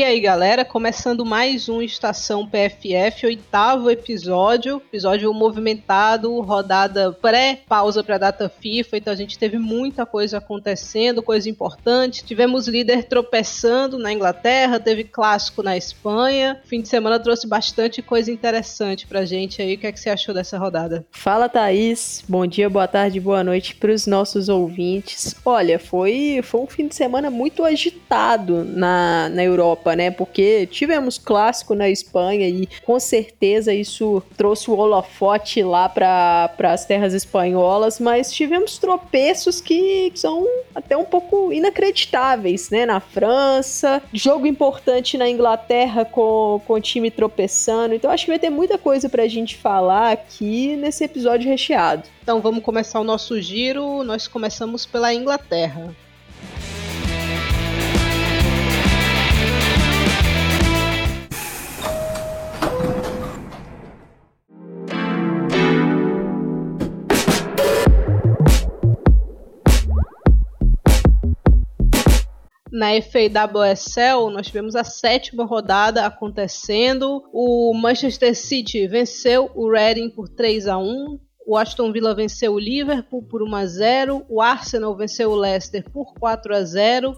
E aí, galera, começando mais um Estação PFF, oitavo episódio, episódio movimentado, rodada pré-pausa para a data FIFA, então a gente teve muita coisa acontecendo, coisa importante. Tivemos líder tropeçando na Inglaterra, teve clássico na Espanha. Fim de semana trouxe bastante coisa interessante pra gente aí. O que é que você achou dessa rodada? Fala, Thaís. Bom dia, boa tarde, boa noite para os nossos ouvintes. Olha, foi, foi um fim de semana muito agitado na, na Europa Né? Porque tivemos clássico na Espanha e com certeza isso trouxe o holofote lá para as terras espanholas, mas tivemos tropeços que são até um pouco inacreditáveis, né? Na França, jogo importante na Inglaterra com, com o time tropeçando. Então acho que vai ter muita coisa para a gente falar aqui nesse episódio recheado. Então vamos começar o nosso giro. Nós começamos pela Inglaterra. Na FAWSL, nós tivemos a sétima rodada acontecendo. O Manchester City venceu o Reading por 3 a 1. O Aston Villa venceu o Liverpool por 1 a 0. O Arsenal venceu o Leicester por 4 a 0.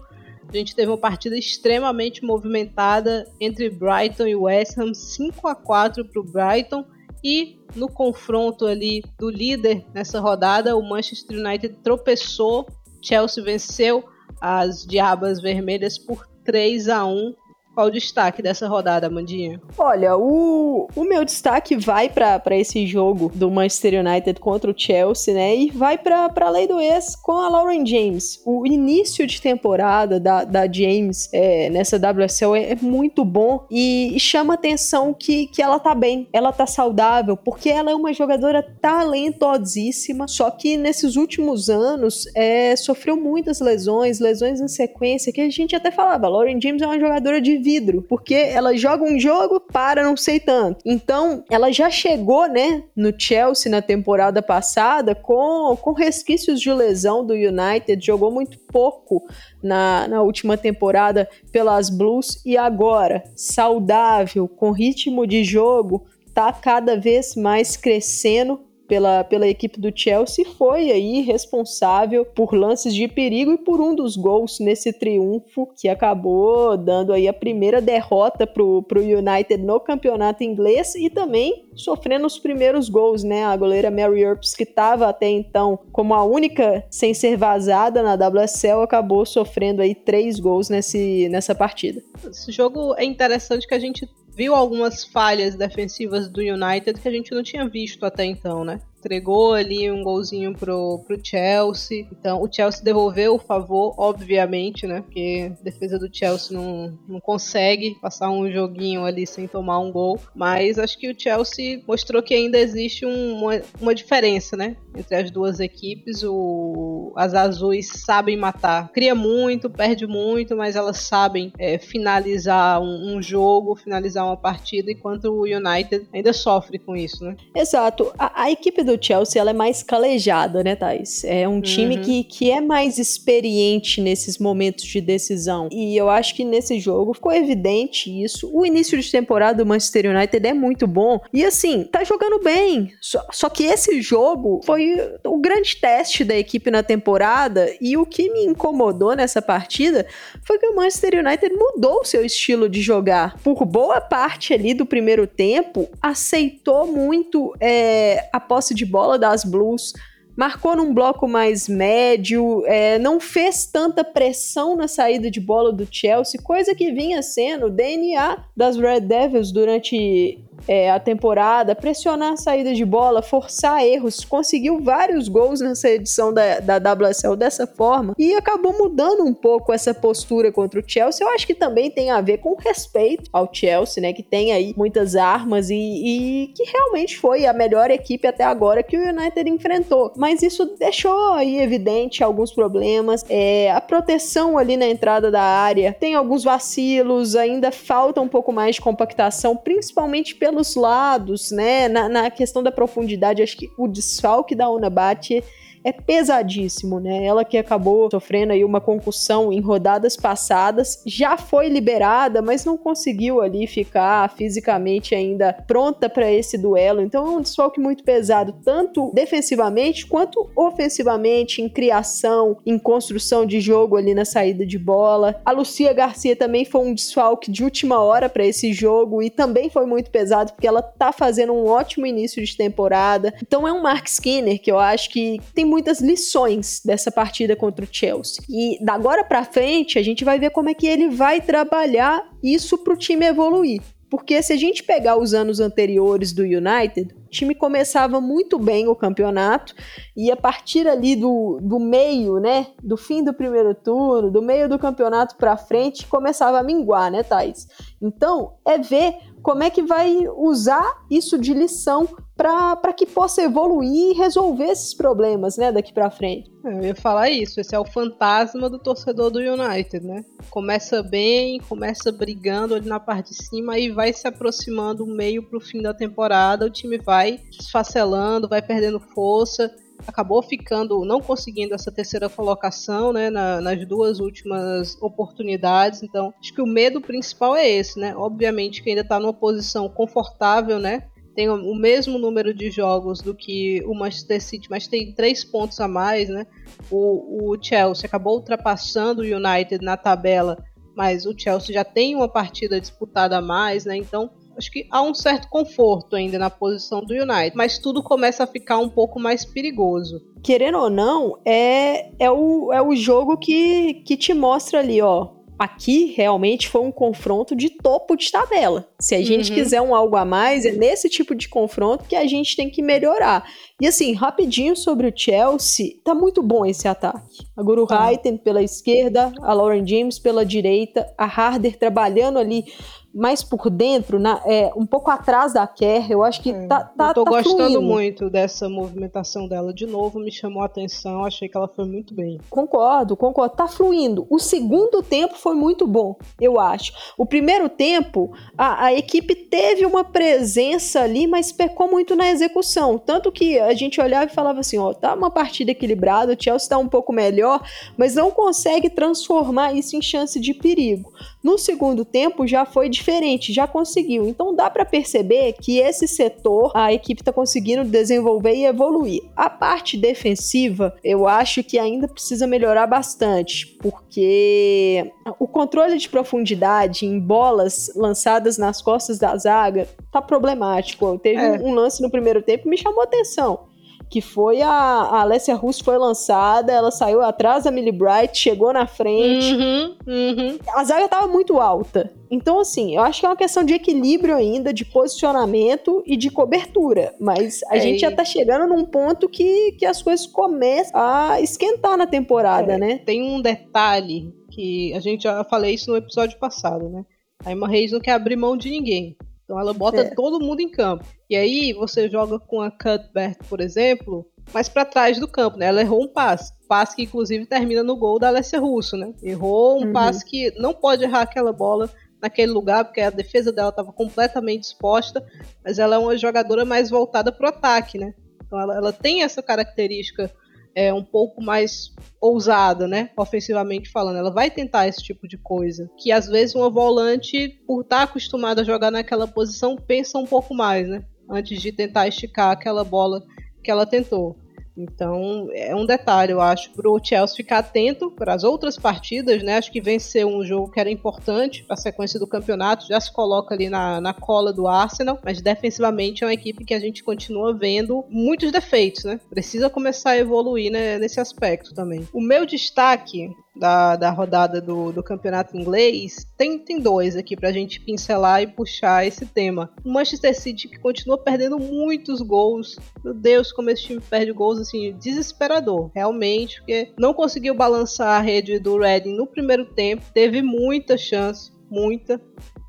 A gente teve uma partida extremamente movimentada entre Brighton e West Ham, 5 a 4 para o Brighton. E no confronto ali do líder nessa rodada, o Manchester United tropeçou, Chelsea venceu as Diabas Vermelhas por 3 a 1 qual o destaque dessa rodada, Mandinha? Olha, o, o meu destaque vai para esse jogo do Manchester United contra o Chelsea, né? E vai para a lei do ex com a Lauren James. O início de temporada da, da James é, nessa WSL é, é, muito bom e, chama atenção que, que ela tá bem, ela tá saudável, porque ela é uma jogadora talentosíssima, só que nesses últimos anos é, sofreu muitas lesões, lesões em sequência, que a gente até falava, Lauren James é uma jogadora de vidro, porque ela joga um jogo, para, não sei tanto. Então, ela já chegou, né, no Chelsea na temporada passada com, com resquícios de lesão do United, jogou muito pouco na, na última temporada pelas Blues e agora, saudável, com ritmo de jogo, tá cada vez mais crescendo pela, pela equipe do Chelsea foi aí responsável por lances de perigo e por um dos gols nesse triunfo que acabou dando aí a primeira derrota pro, pro United no campeonato inglês e também sofrendo os primeiros gols, né? A goleira Mary Earps, que estava até então como a única sem ser vazada na WSL, acabou sofrendo aí três gols nesse, nessa partida. Esse jogo é interessante que a gente viu algumas falhas defensivas do United que a gente não tinha visto até então, né? Entregou ali um golzinho pro, pro Chelsea. Então, o Chelsea devolveu o favor, obviamente, né? Porque a defesa do Chelsea não, não consegue passar um joguinho ali sem tomar um gol. Mas acho que o Chelsea mostrou que ainda existe um, uma, uma diferença, né? Entre as duas equipes. O, as azuis sabem matar. Cria muito, perde muito, mas elas sabem é, finalizar um, um jogo, finalizar uma partida, enquanto o United ainda sofre com isso, né? Exato. A, a equipe do do Chelsea ela é mais calejada, né, Thais? É um time uhum. que, que é mais experiente nesses momentos de decisão. E eu acho que nesse jogo ficou evidente isso. O início de temporada do Manchester United é muito bom. E assim, tá jogando bem. Só, só que esse jogo foi o grande teste da equipe na temporada. E o que me incomodou nessa partida foi que o Manchester United mudou o seu estilo de jogar. Por boa parte ali do primeiro tempo, aceitou muito é, a posse de de bola das Blues, marcou num bloco mais médio, é, não fez tanta pressão na saída de bola do Chelsea, coisa que vinha sendo o DNA das Red Devils durante é, a temporada, pressionar a saída de bola, forçar erros, conseguiu vários gols nessa edição da, da WSL dessa forma e acabou mudando um pouco essa postura contra o Chelsea. Eu acho que também tem a ver com respeito ao Chelsea, né, que tem aí muitas armas e, e que realmente foi a melhor equipe até agora que o United enfrentou. Mas isso deixou aí evidente alguns problemas, é, a proteção ali na entrada da área tem alguns vacilos, ainda falta um pouco mais de compactação, principalmente pelos lados, né? Na, na questão da profundidade, acho que o desfalque da Unabate é pesadíssimo, né? Ela que acabou sofrendo aí uma concussão em rodadas passadas, já foi liberada, mas não conseguiu ali ficar fisicamente ainda pronta para esse duelo. Então é um desfalque muito pesado, tanto defensivamente quanto ofensivamente, em criação, em construção de jogo ali na saída de bola. A Lucia Garcia também foi um desfalque de última hora para esse jogo e também foi muito pesado porque ela tá fazendo um ótimo início de temporada. Então é um Mark Skinner que eu acho que tem muitas lições dessa partida contra o Chelsea. E da agora para frente a gente vai ver como é que ele vai trabalhar isso para o time evoluir. Porque se a gente pegar os anos anteriores do United, o time começava muito bem o campeonato e a partir ali do, do meio, né, do fim do primeiro turno, do meio do campeonato para frente, começava a minguar, né, Thais? Então, é ver como é que vai usar isso de lição para que possa evoluir e resolver esses problemas, né, daqui para frente. É, eu ia falar isso, esse é o fantasma do torcedor do United, né? Começa bem, começa brigando ali na parte de cima e vai se aproximando meio pro fim da temporada, o time vai desfacelando, vai perdendo força, acabou ficando, não conseguindo essa terceira colocação, né, na, nas duas últimas oportunidades. Então, acho que o medo principal é esse, né? Obviamente que ainda está numa posição confortável, né? tem o mesmo número de jogos do que o Manchester City, mas tem três pontos a mais, né? O, o Chelsea acabou ultrapassando o United na tabela, mas o Chelsea já tem uma partida disputada a mais, né? Então acho que há um certo conforto ainda na posição do United, mas tudo começa a ficar um pouco mais perigoso. Querendo ou não, é, é, o, é o jogo que, que te mostra ali, ó Aqui realmente foi um confronto de topo de tabela. Se a gente uhum. quiser um algo a mais, é nesse tipo de confronto que a gente tem que melhorar. E assim, rapidinho sobre o Chelsea, tá muito bom esse ataque. A Guru tá. Raiten pela esquerda, a Lauren James pela direita, a Harder trabalhando ali mais por dentro, na, é, um pouco atrás da Kerr, eu acho que é, tá, tá Eu tô tá gostando fluindo. muito dessa movimentação dela de novo, me chamou a atenção, achei que ela foi muito bem. Concordo, concordo, tá fluindo. O segundo tempo foi muito bom, eu acho. O primeiro tempo, a, a equipe teve uma presença ali, mas pecou muito na execução. Tanto que a gente olhava e falava assim: ó, tá uma partida equilibrada, o Chelsea tá um pouco melhor, mas não consegue transformar isso em chance de perigo. No segundo tempo já foi diferente, já conseguiu. Então dá para perceber que esse setor a equipe está conseguindo desenvolver e evoluir. A parte defensiva, eu acho que ainda precisa melhorar bastante, porque o controle de profundidade em bolas lançadas nas costas da zaga tá problemático. Teve é. um lance no primeiro tempo que me chamou atenção que foi a, a Alessia Russo foi lançada, ela saiu atrás da Millie Bright, chegou na frente. Uhum, uhum. A zaga tava muito alta. Então, assim, eu acho que é uma questão de equilíbrio ainda, de posicionamento e de cobertura. Mas a é, gente já tá chegando num ponto que, que as coisas começam a esquentar na temporada, é, né? Tem um detalhe que a gente já falei isso no episódio passado, né? A Emma Reis não quer abrir mão de ninguém. Então ela bota é. todo mundo em campo. E aí você joga com a Cuthbert, por exemplo, mais para trás do campo, né? Ela errou um passe. Passe que inclusive termina no gol da Alessia Russo, né? Errou um uhum. passe que não pode errar aquela bola naquele lugar, porque a defesa dela estava completamente exposta, mas ela é uma jogadora mais voltada para o ataque, né? Então ela, ela tem essa característica é, um pouco mais ousada, né? Ofensivamente falando. Ela vai tentar esse tipo de coisa. Que às vezes uma volante, por estar tá acostumada a jogar naquela posição, pensa um pouco mais, né? Antes de tentar esticar aquela bola que ela tentou. Então, é um detalhe, eu acho, para o Chelsea ficar atento para as outras partidas, né? Acho que vencer um jogo que era importante para a sequência do campeonato, já se coloca ali na, na cola do Arsenal, mas defensivamente é uma equipe que a gente continua vendo muitos defeitos, né? Precisa começar a evoluir né, nesse aspecto também. O meu destaque da, da rodada do, do campeonato inglês, tem, tem dois aqui pra gente pincelar e puxar esse tema. O Manchester City que continua perdendo muitos gols. Meu Deus, como esse time perde gols assim, desesperador, realmente, porque não conseguiu balançar a rede do Reading no primeiro tempo, teve muita chance, muita.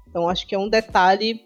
Então acho que é um detalhe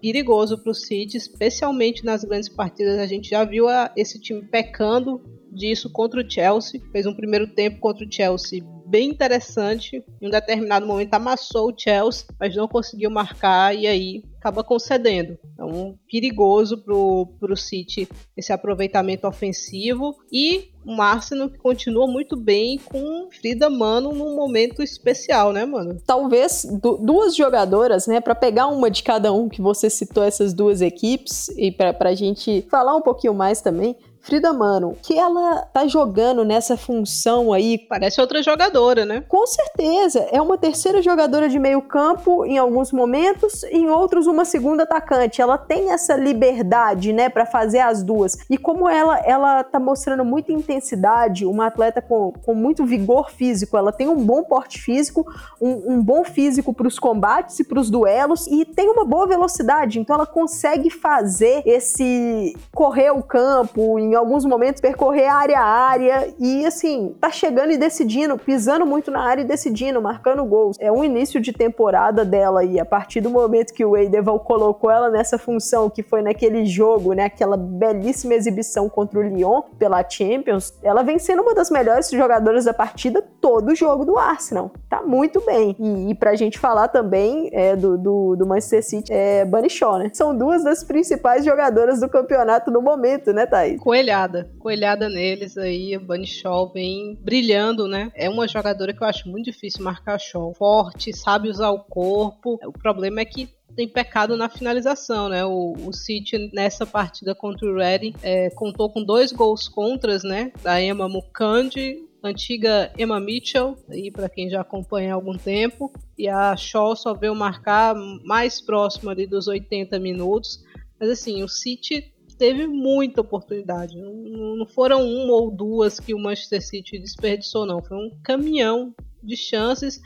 perigoso para o City, especialmente nas grandes partidas. A gente já viu a, esse time pecando disso contra o Chelsea. Fez um primeiro tempo contra o Chelsea bem interessante. Em um determinado momento amassou o Chelsea, mas não conseguiu marcar e aí acaba concedendo. Então, perigoso pro, pro City esse aproveitamento ofensivo e um Arsenal que continua muito bem com Frida Mano num momento especial, né, mano? Talvez duas jogadoras, né, para pegar uma de cada um que você citou essas duas equipes e para a gente falar um pouquinho mais também. Frida Mano, que ela tá jogando nessa função aí. Parece outra jogadora, né? Com certeza. É uma terceira jogadora de meio campo em alguns momentos, em outros uma segunda atacante. Ela tem essa liberdade, né, para fazer as duas. E como ela ela tá mostrando muita intensidade, uma atleta com, com muito vigor físico, ela tem um bom porte físico, um, um bom físico para os combates e para os duelos e tem uma boa velocidade. Então ela consegue fazer esse correr o campo em alguns momentos percorrer área a área e assim, tá chegando e decidindo, pisando muito na área e decidindo, marcando gols. É um início de temporada dela e a partir do momento que o Edeval colocou ela nessa função, que foi naquele jogo, né, aquela belíssima exibição contra o Lyon pela Champions, ela vem sendo uma das melhores jogadoras da partida todo o jogo do Arsenal. Tá muito bem. E, e pra gente falar também é, do, do, do Manchester City, é Bunny Shaw, né? São duas das principais jogadoras do campeonato no momento, né, Thaís? Coelho coelhada, coelhada neles aí, Bunny Shaw vem brilhando, né? É uma jogadora que eu acho muito difícil marcar Shaw. Forte, sabe usar o corpo. O problema é que tem pecado na finalização, né? O, o City nessa partida contra o Reading é, contou com dois gols contras, né? Da Emma Mukandi, antiga Emma Mitchell, aí para quem já acompanha há algum tempo, e a Shaw só veio marcar mais próximo ali dos 80 minutos. Mas assim, o City teve muita oportunidade. Não, não foram uma ou duas que o Manchester City desperdiçou, não. Foi um caminhão de chances.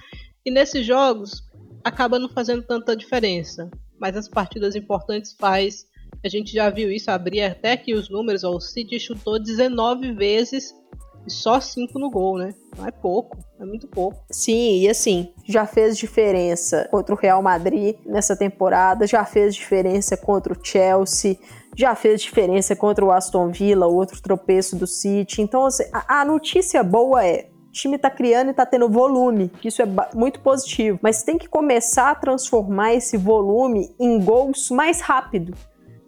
E nesses jogos acaba não fazendo tanta diferença. Mas as partidas importantes faz. A gente já viu isso, abrir até aqui os números. Ó, o City chutou 19 vezes e só 5 no gol, né? Não é pouco, é muito pouco. Sim, e assim, já fez diferença contra o Real Madrid nessa temporada, já fez diferença contra o Chelsea, já fez diferença contra o Aston Villa, outro tropeço do City. Então, assim, a, a notícia boa é o time tá criando e tá tendo volume, isso é muito positivo, mas tem que começar a transformar esse volume em gols mais rápido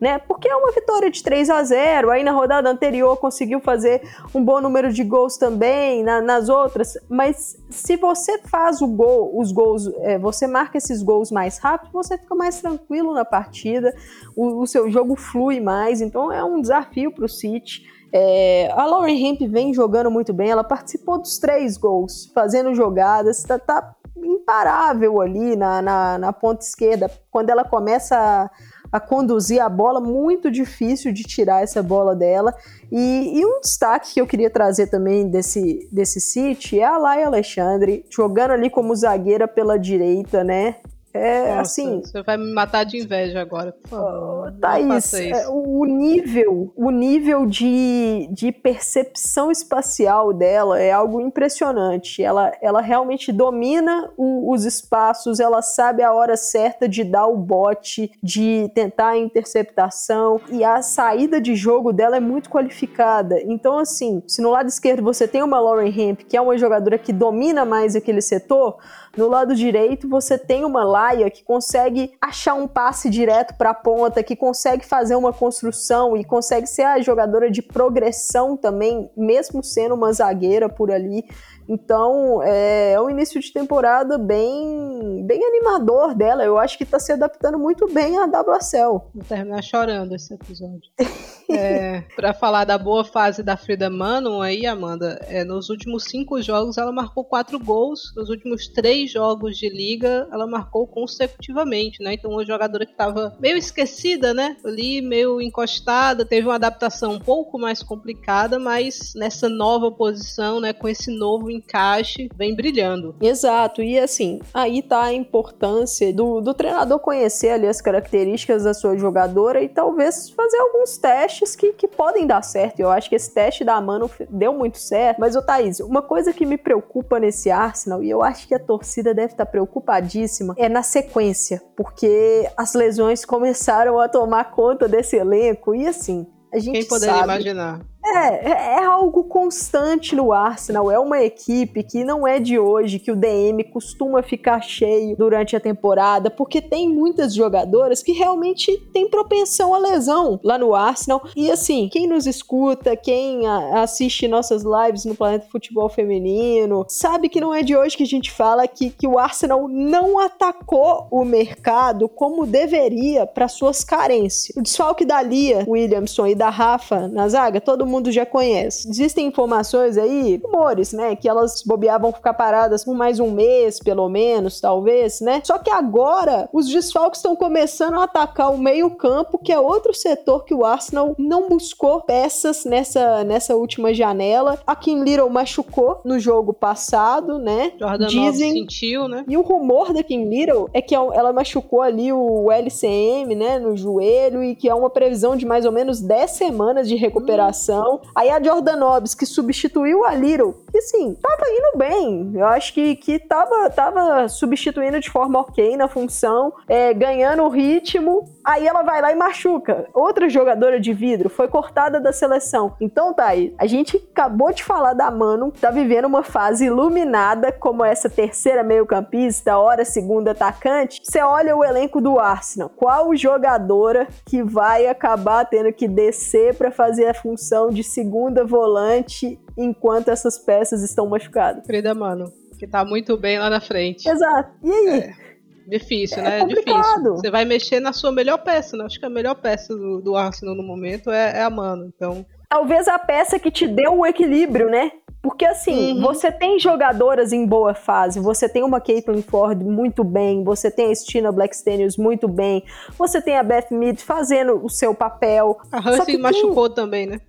né? Porque é uma vitória de 3 a 0 aí na rodada anterior conseguiu fazer um bom número de gols também, na, nas outras, mas se você faz o gol, os gols, é, você marca esses gols mais rápido, você fica mais tranquilo na partida, o, o seu jogo flui mais, então é um desafio para o City. É, a Lauren Hemp vem jogando muito bem, ela participou dos três gols, fazendo jogadas, tá, tá imparável ali na, na, na ponta esquerda. Quando ela começa a a conduzir a bola, muito difícil de tirar essa bola dela. E, e um destaque que eu queria trazer também desse, desse City é a Laia Alexandre, jogando ali como zagueira pela direita, né? É Nossa, assim. Você vai me matar de inveja agora, por favor. Oh, Thaís, é, o nível, o nível de, de percepção espacial dela é algo impressionante. Ela, ela realmente domina o, os espaços, ela sabe a hora certa de dar o bote, de tentar a interceptação. E a saída de jogo dela é muito qualificada. Então, assim, se no lado esquerdo você tem uma Lauren Hemp, que é uma jogadora que domina mais aquele setor, no lado direito, você tem uma Laia que consegue achar um passe direto para a ponta, que consegue fazer uma construção e consegue ser a jogadora de progressão também, mesmo sendo uma zagueira por ali. Então, é, é um início de temporada bem, bem animador dela. Eu acho que está se adaptando muito bem à WSL. Vou terminar chorando esse episódio. é, para falar da boa fase da Frida Manon aí, Amanda, é, nos últimos cinco jogos ela marcou quatro gols. Nos últimos três jogos de liga, ela marcou consecutivamente, né? Então, uma jogadora que estava meio esquecida, né? Ali, meio encostada, teve uma adaptação um pouco mais complicada, mas nessa nova posição, né? Com esse novo encaixe, vem brilhando. Exato, e assim, aí tá a importância do, do treinador conhecer ali as características da sua jogadora e talvez fazer alguns testes que, que podem dar certo. Eu acho que esse teste da Mano deu muito certo, mas, ô Thaís, uma coisa que me preocupa nesse Arsenal, e eu acho que a torcida deve estar tá preocupadíssima, é na sequência, porque as lesões começaram a tomar conta desse elenco, e assim, a gente Quem poderia sabe, imaginar? É, é algo constante no Arsenal. É uma equipe que não é de hoje, que o DM costuma ficar cheio durante a temporada, porque tem muitas jogadoras que realmente têm propensão à lesão lá no Arsenal. E assim, quem nos escuta, quem assiste nossas lives no Planeta Futebol Feminino, sabe que não é de hoje que a gente fala que, que o Arsenal não atacou o mercado como deveria para suas carências. O desfalque da Lia Williamson e da Rafa na zaga, todo mundo já conhece. Existem informações aí, rumores, né, que elas bobeavam ficar paradas por mais um mês, pelo menos, talvez, né? Só que agora os desfalques estão começando a atacar o meio-campo, que é outro setor que o Arsenal não buscou peças nessa, nessa última janela. A Kim Little machucou no jogo passado, né? Jordan Dizem... sentiu, né? E o rumor da Kim Little é que ela machucou ali o LCM, né, no joelho e que é uma previsão de mais ou menos 10 semanas de recuperação. Hum. Aí a Jordan Nobbs, que substituiu a Little, que assim, tava indo bem. Eu acho que, que tava, tava substituindo de forma ok na função, é, ganhando o ritmo. Aí ela vai lá e machuca. Outra jogadora de vidro foi cortada da seleção. Então tá aí. A gente acabou de falar da Mano, tá vivendo uma fase iluminada como essa terceira meio-campista, hora segunda atacante. Você olha o elenco do Arsenal. Qual jogadora que vai acabar tendo que descer para fazer a função de segunda volante enquanto essas peças estão machucadas? Frida Mano, que tá muito bem lá na frente. Exato. E aí? É. Difícil, é né? É difícil. Você vai mexer na sua melhor peça, né? Acho que a melhor peça do, do Arsenal no momento é, é a Mano. Então. Talvez a peça que te deu o equilíbrio, né? Porque assim, uhum. você tem jogadoras em boa fase, você tem uma Caitlyn Ford muito bem, você tem a Stina Blackstenius muito bem, você tem a Beth Mead fazendo o seu papel. A Hussey machucou tem... também, né?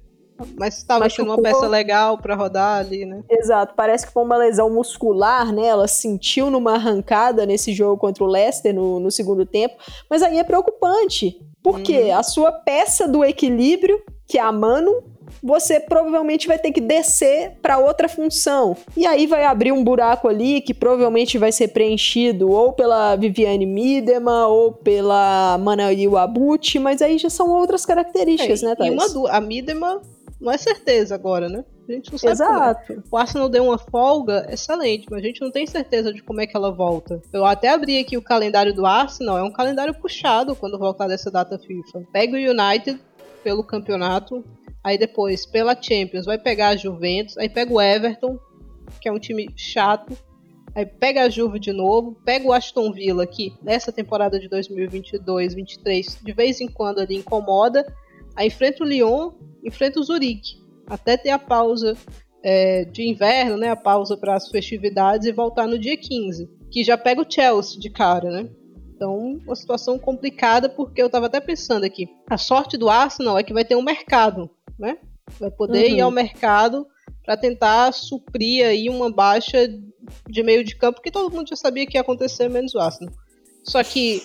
Mas estava sendo uma peça legal para rodar ali, né? Exato, parece que foi uma lesão muscular, né? Ela sentiu numa arrancada nesse jogo contra o Leicester no, no segundo tempo, mas aí é preocupante, porque uhum. a sua peça do equilíbrio, que é a Mano, você provavelmente vai ter que descer para outra função. E aí vai abrir um buraco ali que provavelmente vai ser preenchido ou pela Viviane Miedema ou pela Manail Abuti, mas aí já são outras características, é, né, Thais? E uma, a Miedema não é certeza agora, né? A gente não sabe é. Exato. É. O Arsenal deu uma folga excelente, mas a gente não tem certeza de como é que ela volta. Eu até abri aqui o calendário do Arsenal, é um calendário puxado quando voltar dessa data FIFA. Pega o United pelo campeonato, Aí depois, pela Champions, vai pegar a Juventus. Aí pega o Everton, que é um time chato. Aí pega a Juve de novo. Pega o Aston Villa, que nessa temporada de 2022-23, de vez em quando ali incomoda. Aí enfrenta o Lyon, enfrenta o Zurique. Até ter a pausa é, de inverno, né? A pausa para as festividades e voltar no dia 15. Que já pega o Chelsea de cara, né? Então, uma situação complicada, porque eu estava até pensando aqui. A sorte do Arsenal é que vai ter um mercado né? Vai poder uhum. ir ao mercado para tentar suprir aí uma baixa de meio de campo que todo mundo já sabia que ia acontecer, menos o Arsenal. Só que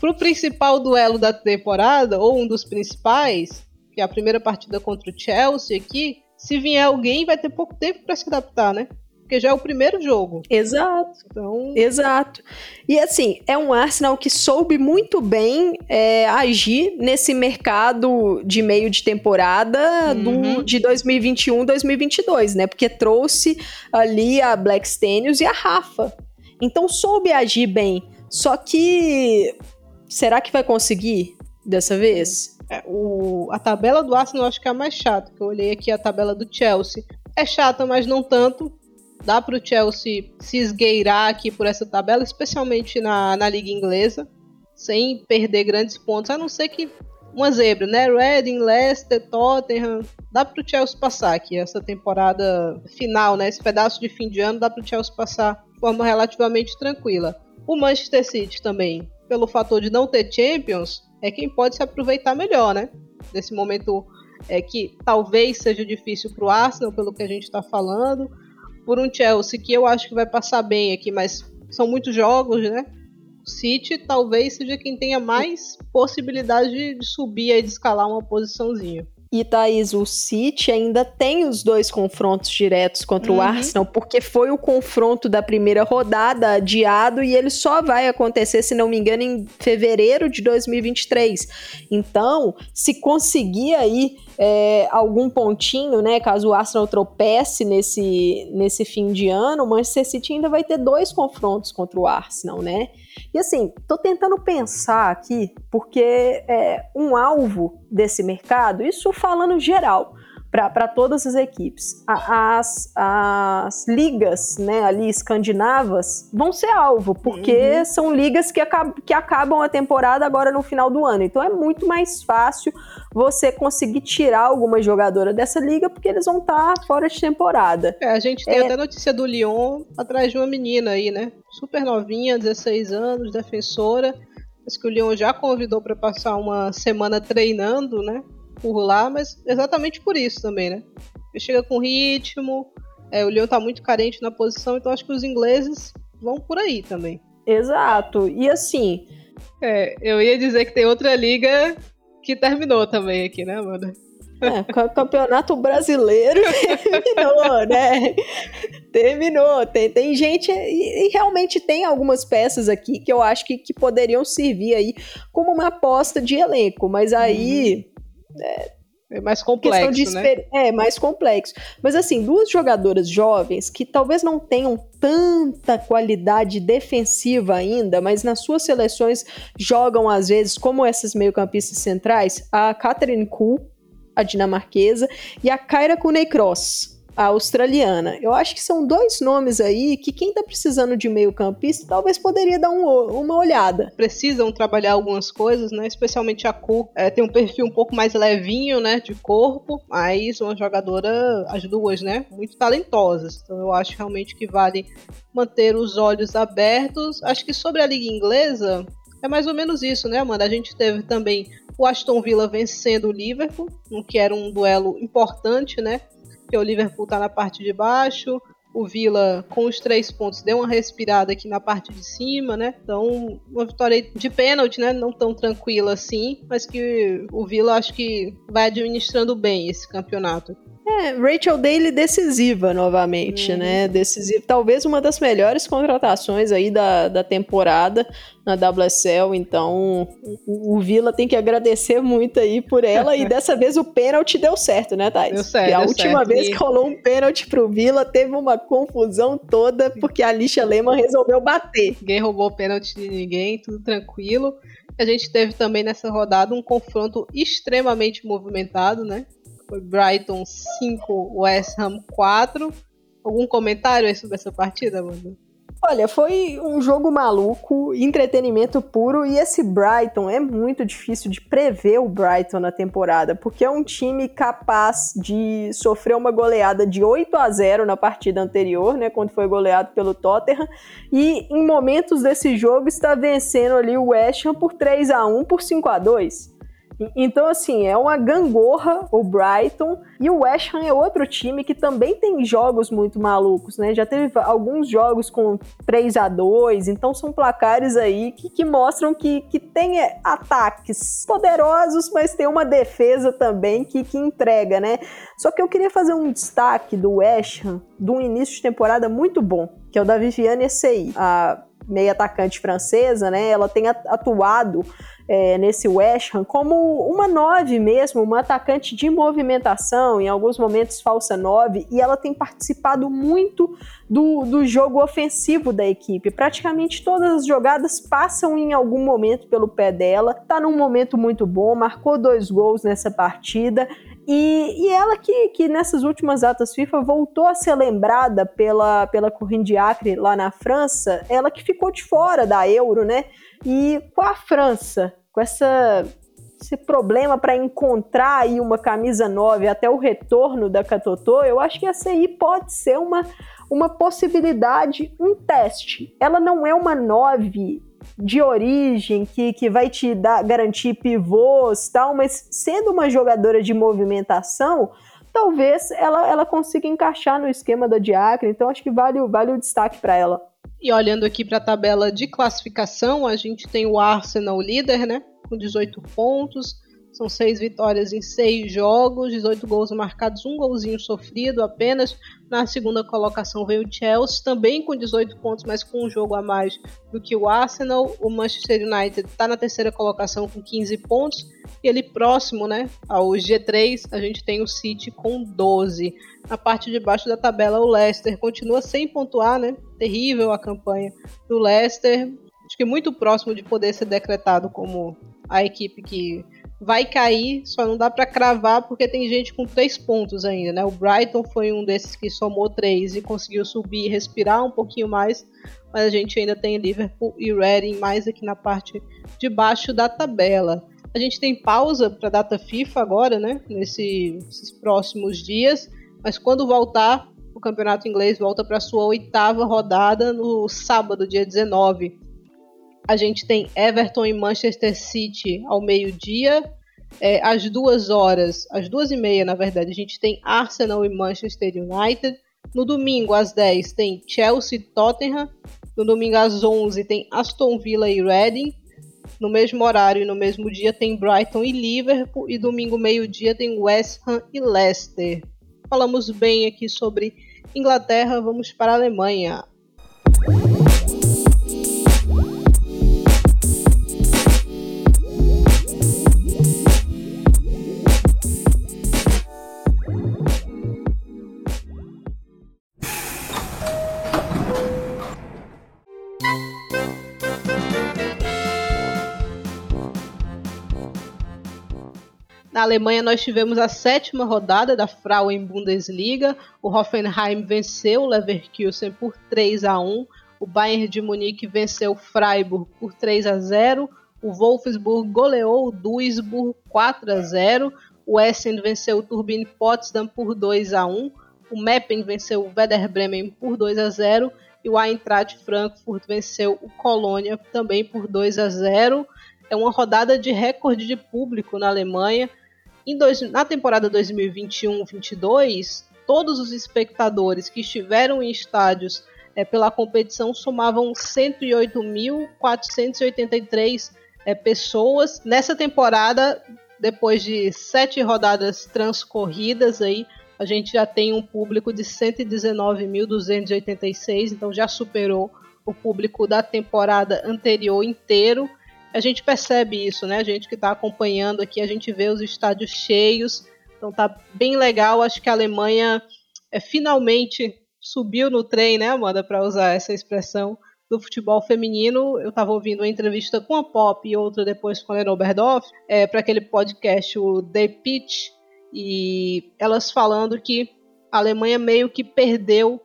pro principal duelo da temporada, ou um dos principais, que é a primeira partida contra o Chelsea aqui, se vier alguém, vai ter pouco tempo para se adaptar, né? porque já é o primeiro jogo. Exato. Então... Exato. E assim, é um Arsenal que soube muito bem é, agir nesse mercado de meio de temporada uhum. do, de 2021-2022, né? Porque trouxe ali a Black Stenius e a Rafa. Então soube agir bem. Só que será que vai conseguir dessa vez? É, o, a tabela do Arsenal acho que é a mais chata. Eu olhei aqui a tabela do Chelsea. É chata, mas não tanto dá para o Chelsea se esgueirar aqui por essa tabela, especialmente na, na Liga Inglesa, sem perder grandes pontos, a não ser que uma zebra, né? Reading, Leicester, Tottenham, dá para o Chelsea passar aqui essa temporada final, né? Esse pedaço de fim de ano dá para o Chelsea passar de forma relativamente tranquila. O Manchester City também, pelo fator de não ter Champions, é quem pode se aproveitar melhor, né? Nesse momento é que talvez seja difícil para o Arsenal, pelo que a gente está falando, por um Chelsea que eu acho que vai passar bem aqui, mas são muitos jogos, né? City talvez seja quem tenha mais possibilidade de subir e de escalar uma posiçãozinha. E Thaís, o City ainda tem os dois confrontos diretos contra uhum. o Arsenal, porque foi o confronto da primeira rodada adiado e ele só vai acontecer, se não me engano, em fevereiro de 2023. Então, se conseguir aí é, algum pontinho, né? Caso o Arsenal tropece nesse, nesse fim de ano, o Manchester City ainda vai ter dois confrontos contra o Arsenal, né? E assim, tô tentando pensar aqui, porque é um alvo desse mercado, isso falando geral para todas as equipes. As, as ligas né, ali escandinavas vão ser alvo, porque uhum. são ligas que, acab que acabam a temporada agora no final do ano. Então é muito mais fácil você conseguir tirar alguma jogadora dessa liga, porque eles vão estar tá fora de temporada. É, a gente tem é... até notícia do Lyon atrás de uma menina aí, né? Super novinha, 16 anos, defensora. Acho que o Lyon já convidou para passar uma semana treinando, né? Por lá, mas exatamente por isso também, né? Ele chega com ritmo, é, o Leão tá muito carente na posição, então acho que os ingleses vão por aí também. Exato. E assim. É, eu ia dizer que tem outra liga que terminou também aqui, né, Amanda? É, o campeonato brasileiro terminou, né? Terminou. Tem, tem gente. E, e, realmente tem algumas peças aqui que eu acho que, que poderiam servir aí como uma aposta de elenco. Mas aí. Uhum é, é mais complexo, né? É, mais complexo. Mas assim, duas jogadoras jovens que talvez não tenham tanta qualidade defensiva ainda, mas nas suas seleções jogam às vezes como essas meio-campistas centrais, a Catherine Kuhl, a dinamarquesa, e a Kyra Kuney-Cross a australiana. Eu acho que são dois nomes aí que quem tá precisando de meio campista talvez poderia dar um, uma olhada. Precisam trabalhar algumas coisas, né? Especialmente a Ku é, tem um perfil um pouco mais levinho, né? De corpo, mas uma jogadora, as duas, né? Muito talentosas. Então eu acho realmente que vale manter os olhos abertos. Acho que sobre a liga inglesa é mais ou menos isso, né, Amanda? A gente teve também o Aston Villa vencendo o Liverpool, que era um duelo importante, né? Porque o Liverpool está na parte de baixo, o Villa com os três pontos deu uma respirada aqui na parte de cima, né? Então, uma vitória de pênalti, né? Não tão tranquila assim, mas que o Villa acho que vai administrando bem esse campeonato. É, Rachel Daly decisiva novamente, uhum. né? Decisiva, talvez uma das melhores contratações aí da, da temporada na WSL, então o, o Vila tem que agradecer muito aí por ela e dessa vez o pênalti deu certo, né, Thais? Deu certo, a deu última certo. vez que rolou um pênalti pro Vila teve uma confusão toda porque a Lixa Lehmann resolveu bater. Ninguém roubou pênalti de ninguém, tudo tranquilo. A gente teve também nessa rodada um confronto extremamente movimentado, né? Foi Brighton 5, West Ham 4. Algum comentário aí sobre essa partida, mano? Olha, foi um jogo maluco, entretenimento puro, e esse Brighton é muito difícil de prever o Brighton na temporada, porque é um time capaz de sofrer uma goleada de 8 a 0 na partida anterior, né, quando foi goleado pelo Tottenham, e em momentos desse jogo está vencendo ali o West Ham por 3 a 1 por 5 a 2. Então, assim, é uma gangorra o Brighton. E o West Ham é outro time que também tem jogos muito malucos, né? Já teve alguns jogos com 3 a 2 então são placares aí que, que mostram que, que tem é, ataques poderosos, mas tem uma defesa também que, que entrega, né? Só que eu queria fazer um destaque do West Ham de um início de temporada muito bom, que é o da Viviane Essay, a meia atacante francesa, né? Ela tem atuado é, nesse West Ham como uma nove mesmo, uma atacante de movimentação, em alguns momentos falsa nove, e ela tem participado muito do, do jogo ofensivo da equipe. Praticamente todas as jogadas passam em algum momento pelo pé dela, tá num momento muito bom, marcou dois gols nessa partida. E, e, ela que, que nessas últimas datas FIFA voltou a ser lembrada pela, pela Corrine Diacre lá na França, ela que ficou de fora da Euro, né? E com a França, com essa, esse problema para encontrar aí uma camisa 9 até o retorno da Catotô, eu acho que a CI pode ser uma, uma possibilidade, um teste. Ela não é uma 9 de origem que, que vai te dar, garantir pivôs tal, mas sendo uma jogadora de movimentação, talvez ela, ela consiga encaixar no esquema da Diacre, então acho que vale, vale o destaque para ela. E olhando aqui para a tabela de classificação, a gente tem o Arsenal líder, né? Com 18 pontos. São seis vitórias em seis jogos, 18 gols marcados, um golzinho sofrido apenas. Na segunda colocação vem o Chelsea, também com 18 pontos, mas com um jogo a mais do que o Arsenal. O Manchester United está na terceira colocação com 15 pontos. E ele próximo né, ao G3, a gente tem o City com 12. Na parte de baixo da tabela, o Leicester continua sem pontuar, né? Terrível a campanha do Leicester. Acho que muito próximo de poder ser decretado como a equipe que vai cair, só não dá para cravar porque tem gente com três pontos ainda, né? O Brighton foi um desses que somou três e conseguiu subir e respirar um pouquinho mais, mas a gente ainda tem Liverpool e Reading mais aqui na parte de baixo da tabela. A gente tem pausa para data FIFA agora, né? nesses próximos dias, mas quando voltar, o campeonato inglês volta para sua oitava rodada no sábado, dia 19 a gente tem Everton e Manchester City ao meio-dia. É, às duas horas, às duas e meia, na verdade, a gente tem Arsenal e Manchester United. No domingo, às 10, tem Chelsea e Tottenham. No domingo, às 11, tem Aston Villa e Reading. No mesmo horário e no mesmo dia, tem Brighton e Liverpool. E domingo, meio-dia, tem West Ham e Leicester. Falamos bem aqui sobre Inglaterra, vamos para a Alemanha. Na Alemanha, nós tivemos a sétima rodada da Frauen Bundesliga. O Hoffenheim venceu o Leverkusen por 3 a 1. O Bayern de Munique venceu o Freiburg por 3 a 0. O Wolfsburg goleou o Duisburg 4 a 0. O Essen venceu o Turbine Potsdam por 2 a 1. O Meppen venceu o Werder Bremen por 2 a 0 e o Eintracht Frankfurt venceu o Colônia também por 2 a 0. É uma rodada de recorde de público na Alemanha. Dois, na temporada 2021-22, todos os espectadores que estiveram em estádios é, pela competição somavam 108.483 é, pessoas. Nessa temporada, depois de sete rodadas transcorridas, aí, a gente já tem um público de 119.286, então já superou o público da temporada anterior inteiro a gente percebe isso, né? A gente que está acompanhando aqui, a gente vê os estádios cheios, então tá bem legal. Acho que a Alemanha é, finalmente subiu no trem, né, Amanda, para usar essa expressão do futebol feminino. Eu estava ouvindo uma entrevista com a Pop e outra depois com a Lena Oberdoff, é, para aquele podcast, o The Pitch, e elas falando que a Alemanha meio que perdeu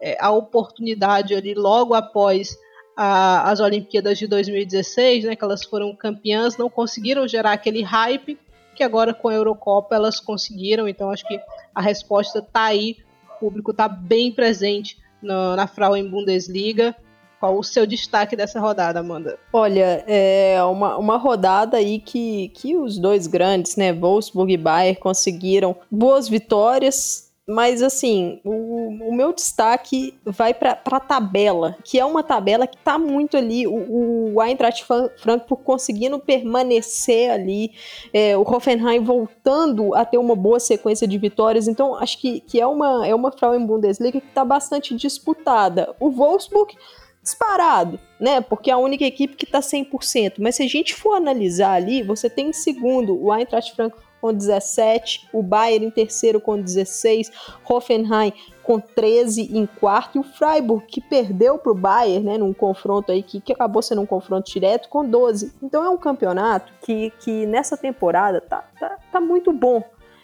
é, a oportunidade ali logo após a, as Olimpíadas de 2016, né, que elas foram campeãs, não conseguiram gerar aquele hype que agora com a Eurocopa elas conseguiram. Então acho que a resposta está aí, o público está bem presente na, na Frauen Bundesliga. Qual o seu destaque dessa rodada, Amanda? Olha, é uma, uma rodada aí que, que os dois grandes, né, Wolfsburg e Bayern, conseguiram boas vitórias, mas assim, o, o meu destaque vai para a tabela, que é uma tabela que está muito ali. O, o Eintracht Frankfurt conseguindo permanecer ali, é, o Hoffenheim voltando a ter uma boa sequência de vitórias. Então, acho que, que é uma é uma Frauen Bundesliga que está bastante disputada. O Wolfsburg disparado, né? Porque é a única equipe que está 100%. Mas se a gente for analisar ali, você tem em segundo o Eintracht Frankfurt com 17, o Bayern em terceiro com 16, Hoffenheim com 13 em quarto e o Freiburg que perdeu para o Bayern, né, num confronto aí que, que acabou sendo um confronto direto com 12. Então é um campeonato que, que nessa temporada tá, tá, tá muito bom.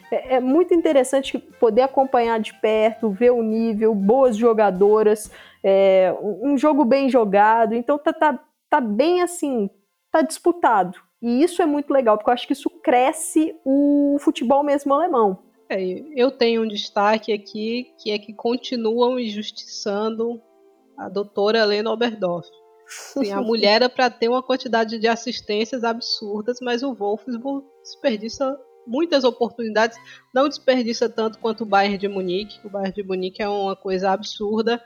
É, é muito interessante poder acompanhar de perto, ver o nível, boas jogadoras, é, um jogo bem jogado. Então tá, tá, tá bem assim, tá disputado. E isso é muito legal, porque eu acho que isso cresce o futebol mesmo alemão. É, eu tenho um destaque aqui, que é que continuam injustiçando a doutora Helena Oberdorf. Sim, a mulher é para ter uma quantidade de assistências absurdas, mas o Wolfsburg desperdiça muitas oportunidades, não desperdiça tanto quanto o Bayern de Munique. O Bayern de Munique é uma coisa absurda,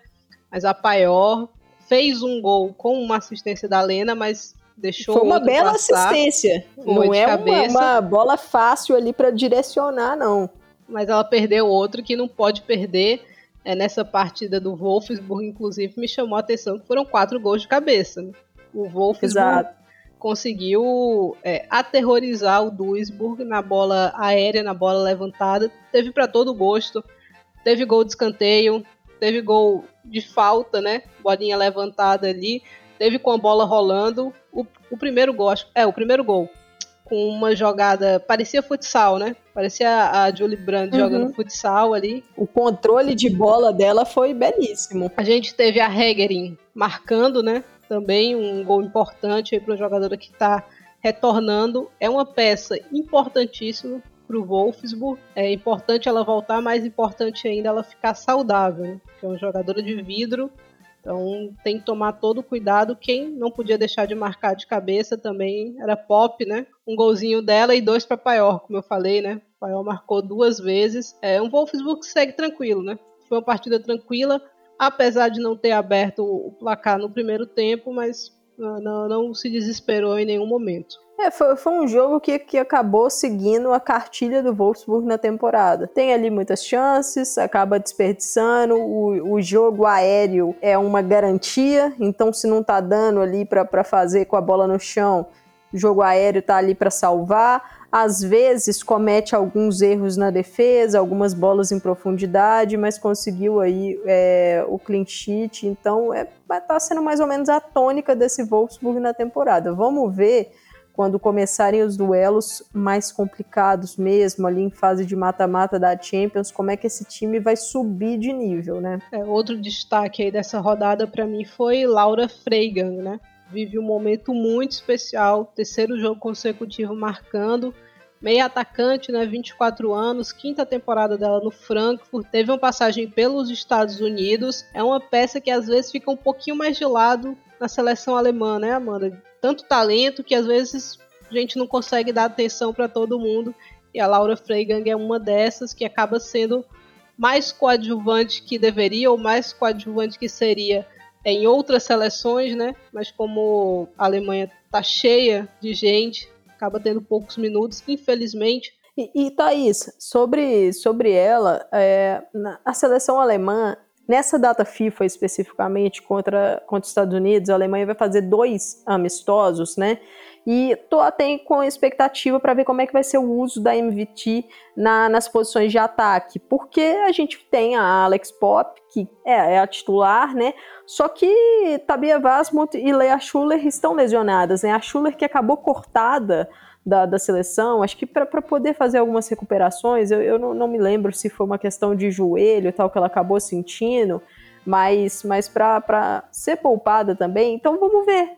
mas a Paior fez um gol com uma assistência da Lena, mas deixou Foi uma bela passar. assistência. Não é uma, uma, bola fácil ali para direcionar, não. Mas ela perdeu outro que não pode perder. É, nessa partida do Wolfsburg, inclusive, me chamou a atenção que foram quatro gols de cabeça. Né? O Wolfsburg Exato. conseguiu é, aterrorizar o Duisburg na bola aérea, na bola levantada. Teve para todo gosto. Teve gol de escanteio, teve gol de falta, né? Bolinha levantada ali. Teve com a bola rolando. O, o primeiro gol, acho, é, o primeiro gol. Com uma jogada. Parecia futsal, né? Parecia a Julie Brand uhum. jogando futsal ali. O controle de bola dela foi belíssimo. A gente teve a Hegerin marcando, né? Também um gol importante aí para uma jogadora que está retornando. É uma peça importantíssima para o Wolfsburg. É importante ela voltar, mais importante ainda ela ficar saudável, né? que é uma jogadora de vidro. Então tem que tomar todo o cuidado. Quem não podia deixar de marcar de cabeça também era Pop, né? Um golzinho dela e dois para Paior, como eu falei, né? Paior marcou duas vezes. É um Wolfsburg que segue tranquilo, né? Foi uma partida tranquila, apesar de não ter aberto o placar no primeiro tempo, mas não, não se desesperou em nenhum momento. É, foi, foi, um jogo que, que acabou seguindo a cartilha do Wolfsburg na temporada. Tem ali muitas chances, acaba desperdiçando. O, o jogo aéreo é uma garantia, então se não tá dando ali para fazer com a bola no chão, o jogo aéreo tá ali para salvar. Às vezes comete alguns erros na defesa, algumas bolas em profundidade, mas conseguiu aí é, o clean sheet. Então é, tá sendo mais ou menos a tônica desse Wolfsburg na temporada. Vamos ver quando começarem os duelos mais complicados mesmo, ali em fase de mata-mata da Champions, como é que esse time vai subir de nível, né? É, outro destaque aí dessa rodada para mim foi Laura Freigang, né? Vive um momento muito especial, terceiro jogo consecutivo marcando, meia atacante, né, 24 anos, quinta temporada dela no Frankfurt, teve uma passagem pelos Estados Unidos, é uma peça que às vezes fica um pouquinho mais de lado na seleção alemã, né, Amanda? Tanto talento que às vezes a gente não consegue dar atenção para todo mundo, e a Laura Freigang é uma dessas que acaba sendo mais coadjuvante que deveria, ou mais coadjuvante que seria em outras seleções, né? Mas como a Alemanha tá cheia de gente, acaba tendo poucos minutos, infelizmente. E, e Thaís, sobre, sobre ela, é, na, a seleção alemã, nessa data FIFA especificamente contra, contra os Estados Unidos, a Alemanha vai fazer dois amistosos, né? E tô até com expectativa para ver como é que vai ser o uso da MVT na, nas posições de ataque, porque a gente tem a Alex Pop, que é, é a titular, né? Só que Tabia Vasmut e Leia Schuller estão lesionadas, né? A Schuller que acabou cortada da, da seleção, acho que para poder fazer algumas recuperações, eu, eu não, não, me lembro se foi uma questão de joelho e tal que ela acabou sentindo, mas, mas para ser poupada também, então vamos ver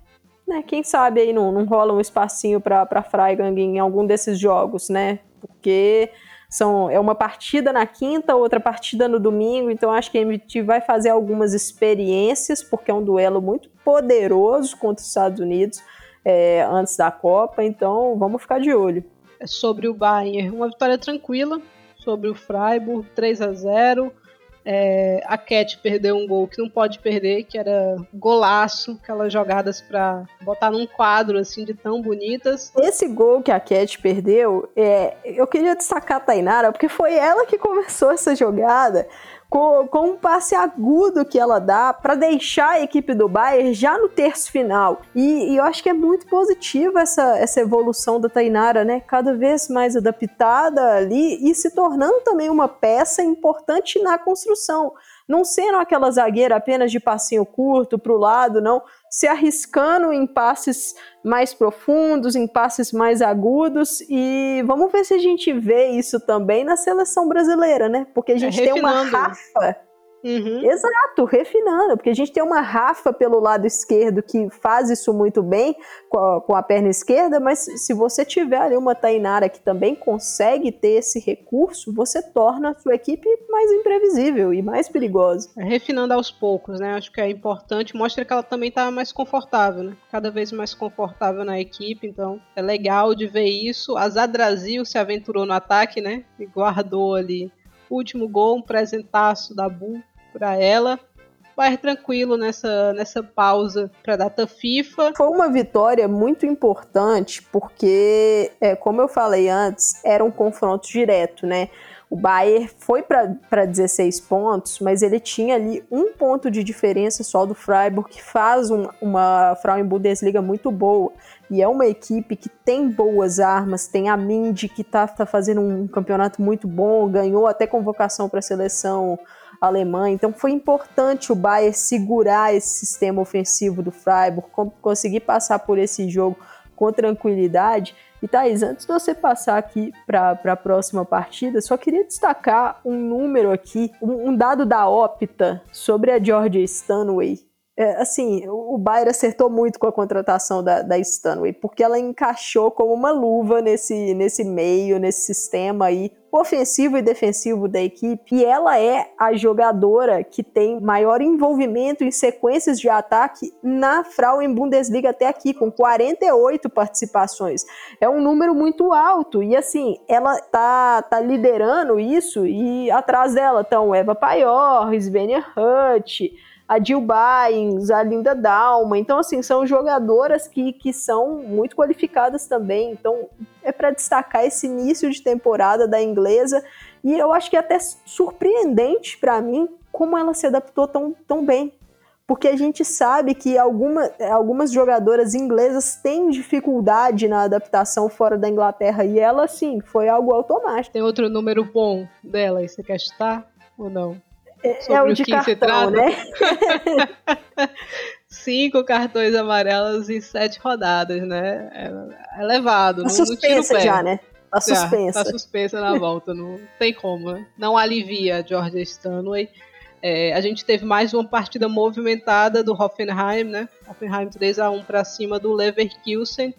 né, quem sabe aí não, não rola um espacinho para Freigang em algum desses jogos, né? Porque são, é uma partida na quinta, outra partida no domingo, então acho que a MT vai fazer algumas experiências, porque é um duelo muito poderoso contra os Estados Unidos é, antes da Copa, então vamos ficar de olho. É sobre o Bayern, uma vitória tranquila sobre o Freiburg, 3 a 0 é, a Cat perdeu um gol que não pode perder, que era golaço, aquelas jogadas para botar num quadro assim de tão bonitas. Esse gol que a Cat perdeu, é, eu queria destacar a Tainara, porque foi ela que começou essa jogada com, com um passe agudo que ela dá para deixar a equipe do Bayern já no terço final. E, e, eu acho que é muito positiva essa, essa evolução da Tainara, né? Cada vez mais adaptada ali e se tornando também uma peça importante na construção não sendo aquela zagueira apenas de passinho curto para o lado, não, se arriscando em passes mais profundos, em passes mais agudos e vamos ver se a gente vê isso também na seleção brasileira, né? Porque a gente é, tem uma Rafa Uhum. Exato, refinando, porque a gente tem uma Rafa pelo lado esquerdo que faz isso muito bem com a, com a, perna esquerda, mas se você tiver ali uma Tainara que também consegue ter esse recurso, você torna a sua equipe mais imprevisível e mais perigosa. É, refinando aos poucos, né? Acho que é importante, mostra que ela também está mais confortável, né? Cada vez mais confortável na equipe, então é legal de ver isso. A Zadrasil se aventurou no ataque, né? E guardou ali o último gol, um presentaço da Bull para ela. Bayern tranquilo nessa, nessa pausa para data FIFA. Foi uma vitória muito importante porque, é, como eu falei antes, era um confronto direto, né? O Bayern foi para 16 pontos, mas ele tinha ali um ponto de diferença só do Freiburg, que faz um, uma Frauen Bundesliga muito boa. E é uma equipe que tem boas armas, tem a Mindy, que está tá fazendo um campeonato muito bom, ganhou até convocação para a seleção alemã. Então foi importante o Bayern segurar esse sistema ofensivo do Freiburg, conseguir passar por esse jogo com tranquilidade. E Thaís, antes de você passar aqui para a próxima partida, só queria destacar um número aqui, um, um dado da Opta sobre a Georgia Stanway, é, assim, o Bayern acertou muito com a contratação da, da Stanway, porque ela encaixou como uma luva nesse, nesse meio, nesse sistema aí, ofensivo e defensivo da equipe, e ela é a jogadora que tem maior envolvimento em sequências de ataque na Frauen Bundesliga até aqui, com 48 participações. É um número muito alto, e assim, ela tá, tá liderando isso, e atrás dela estão Eva Paior, Svenja Hutt, a Jill Bynes, a Linda Dalma. Então, assim, são jogadoras que, que são muito qualificadas também. Então, é para destacar esse início de temporada da inglesa. E eu acho que é até surpreendente para mim como ela se adaptou tão, tão bem. Porque a gente sabe que alguma, algumas jogadoras inglesas têm dificuldade na adaptação fora da Inglaterra. E ela, sim, foi algo automático. Tem outro número bom dela e você quer citar ou não? É, é o de cartão, né? Cinco cartões amarelos em sete rodadas, né? É, é levado. Tá não, suspensa não já, né? Tá suspensa. tá suspensa na volta, não tem como. Né? Não alivia a Georgia Stanway. É, a gente teve mais uma partida movimentada do Hoffenheim, né? Hoffenheim 3 a 1 para cima do Leverkusen.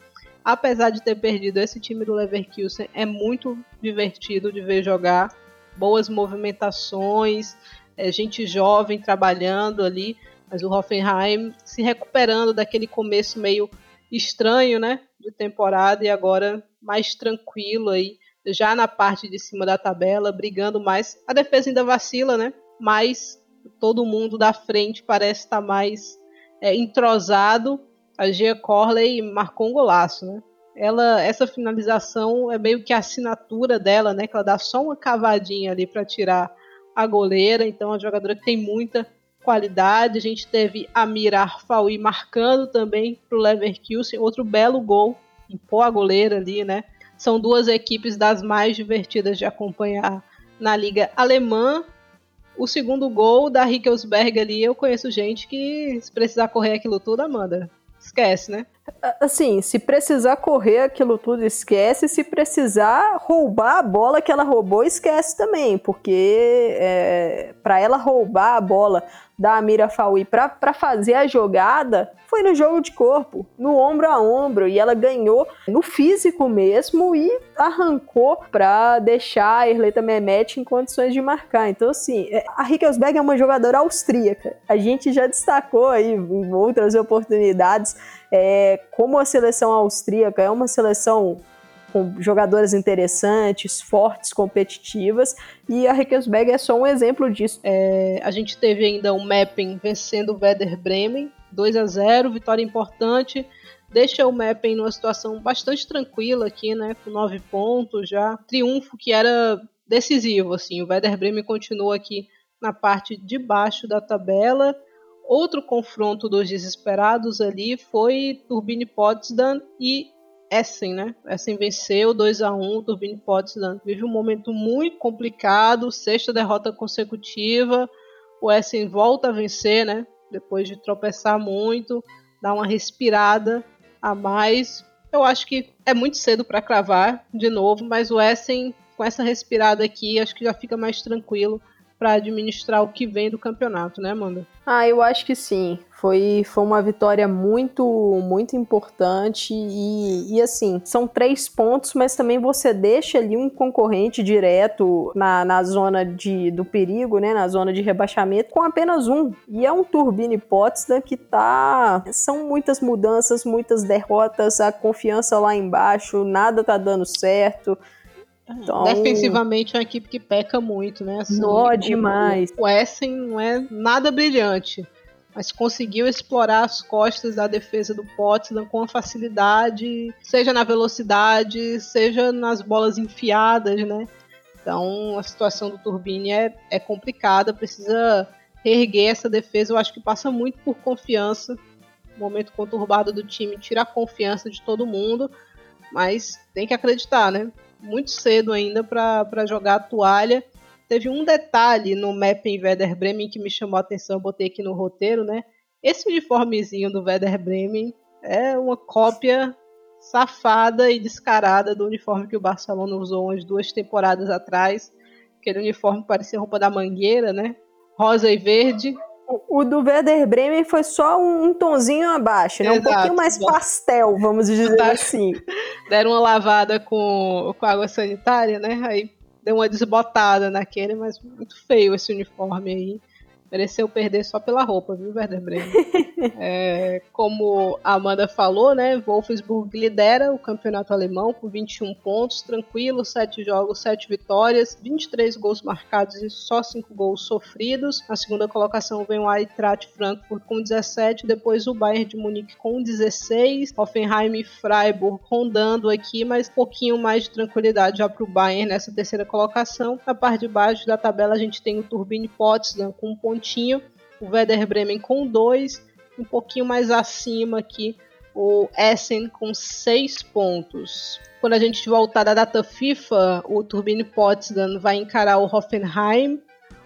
Apesar de ter perdido esse time do Leverkusen, é muito divertido de ver jogar. Boas movimentações, é, gente jovem trabalhando ali, mas o Hoffenheim se recuperando daquele começo meio estranho, né, de temporada e agora mais tranquilo aí, já na parte de cima da tabela, brigando mais. A defesa ainda vacila, né? Mas todo mundo da frente parece estar mais é, entrosado. A Gia Corley marcou um golaço, né? Ela, essa finalização é meio que a assinatura dela, né? Que ela dá só uma cavadinha ali para tirar a goleira, então é uma jogadora que tem muita qualidade. A gente teve a Mira Arfaui marcando também para o Leverkusen, outro belo gol, impor a goleira ali, né? São duas equipes das mais divertidas de acompanhar na liga alemã. O segundo gol da Rickelsberg ali, eu conheço gente que se precisar correr aquilo tudo, Amanda, esquece, né? Assim, se precisar correr aquilo tudo, esquece. Se precisar roubar a bola que ela roubou, esquece também. Porque é, para ela roubar a bola da Amira Faui para fazer a jogada foi no jogo de corpo, no ombro a ombro, e ela ganhou no físico mesmo e arrancou para deixar a Erleta Mehmet em condições de marcar. Então, assim, é, a Rickelsberg é uma jogadora austríaca. A gente já destacou aí em outras oportunidades é, como a seleção austríaca é uma seleção com jogadoras interessantes, fortes, competitivas, e a Rickelsberg é só um exemplo disso. É, a gente teve ainda o um vencendo o Werder Bremen, 2 a 0 vitória importante, deixa o Meppen numa situação bastante tranquila aqui, né, com nove pontos já, triunfo que era decisivo, assim, o Werder Bremen continua aqui na parte de baixo da tabela, Outro confronto dos desesperados ali foi Turbine Potsdam e Essen, né? Essen venceu 2 a 1 Turbine Potsdam vive um momento muito complicado, sexta derrota consecutiva. O Essen volta a vencer, né? Depois de tropeçar muito, dá uma respirada a mais. Eu acho que é muito cedo para cravar de novo, mas o Essen com essa respirada aqui, acho que já fica mais tranquilo para administrar o que vem do campeonato, né, Amanda? Ah, eu acho que sim. Foi, foi uma vitória muito, muito importante e, e assim, são três pontos, mas também você deixa ali um concorrente direto na, na zona de, do perigo, né, na zona de rebaixamento, com apenas um. E é um Turbine Potsdam que tá... São muitas mudanças, muitas derrotas, a confiança lá embaixo, nada tá dando certo Então, Defensivamente é uma equipe que peca muito, né? Assim, nó demais. O Essen não é nada brilhante, mas conseguiu explorar as costas da defesa do Potsdam com facilidade, seja na velocidade, seja nas bolas enfiadas, né? Então a situação do Turbine é, é complicada, precisa reerguer essa defesa. Eu acho que passa muito por confiança. O momento conturbado do time tira a confiança de todo mundo, mas tem que acreditar, né? Muito cedo ainda para jogar a toalha. Teve um detalhe no mapping Werder Bremen que me chamou a atenção, eu botei aqui no roteiro, né? Esse uniformezinho do Werder Bremen é uma cópia safada e descarada do uniforme que o Barcelona usou umas duas temporadas atrás. Aquele uniforme parecia roupa da mangueira, né? Rosa e verde. O, do Werder Bremen foi só um, tonzinho abaixo, né? Exato, um pouquinho mais pastel, vamos dizer assim. Deram uma lavada com, com água sanitária, né? Aí deu uma desbotada naquele, mas muito feio esse uniforme aí mereceu perder só pela roupa, viu, Werder Bremen? é, como a Amanda falou, né, Wolfsburg lidera o campeonato alemão com 21 pontos, tranquilo, 7 jogos, 7 vitórias, 23 gols marcados e só 5 gols sofridos. Na segunda colocação vem o Eintracht Frankfurt com 17, depois o Bayern de Munique com 16, Hoffenheim e Freiburg rondando aqui, mas um pouquinho mais de tranquilidade já para o Bayern nessa terceira colocação. Na parte de baixo da tabela a gente tem o Turbine Potsdam com um pontinho, o Werder Bremen com dois, um pouquinho mais acima aqui o Essen com seis pontos. Quando a gente voltar da data FIFA, o Turbine Potsdam vai encarar o Hoffenheim,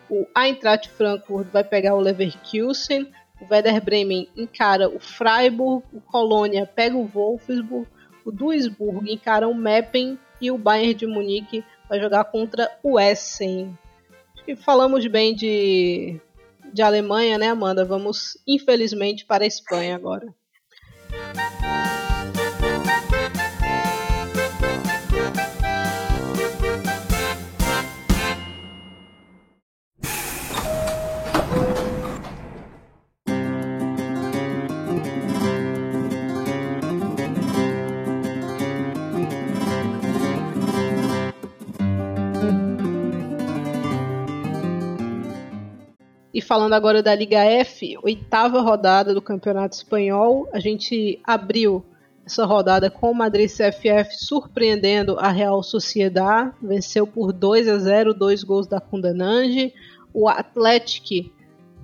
o Eintracht Frankfurt vai pegar o Leverkusen, o Werder Bremen encara o Freiburg, o Colônia pega o Wolfsburg, o Duisburg encara o Meppen e o Bayern de Munique vai jogar contra o Essen. Acho que falamos bem de de Alemanha, né, Amanda? Vamos, infelizmente, para a Espanha agora. E falando agora da Liga F, oitava rodada do Campeonato Espanhol, a gente abriu essa rodada com o Madrid CFF surpreendendo a Real Sociedad, venceu por 2 a 0, dois gols da Kundanange. O Atlético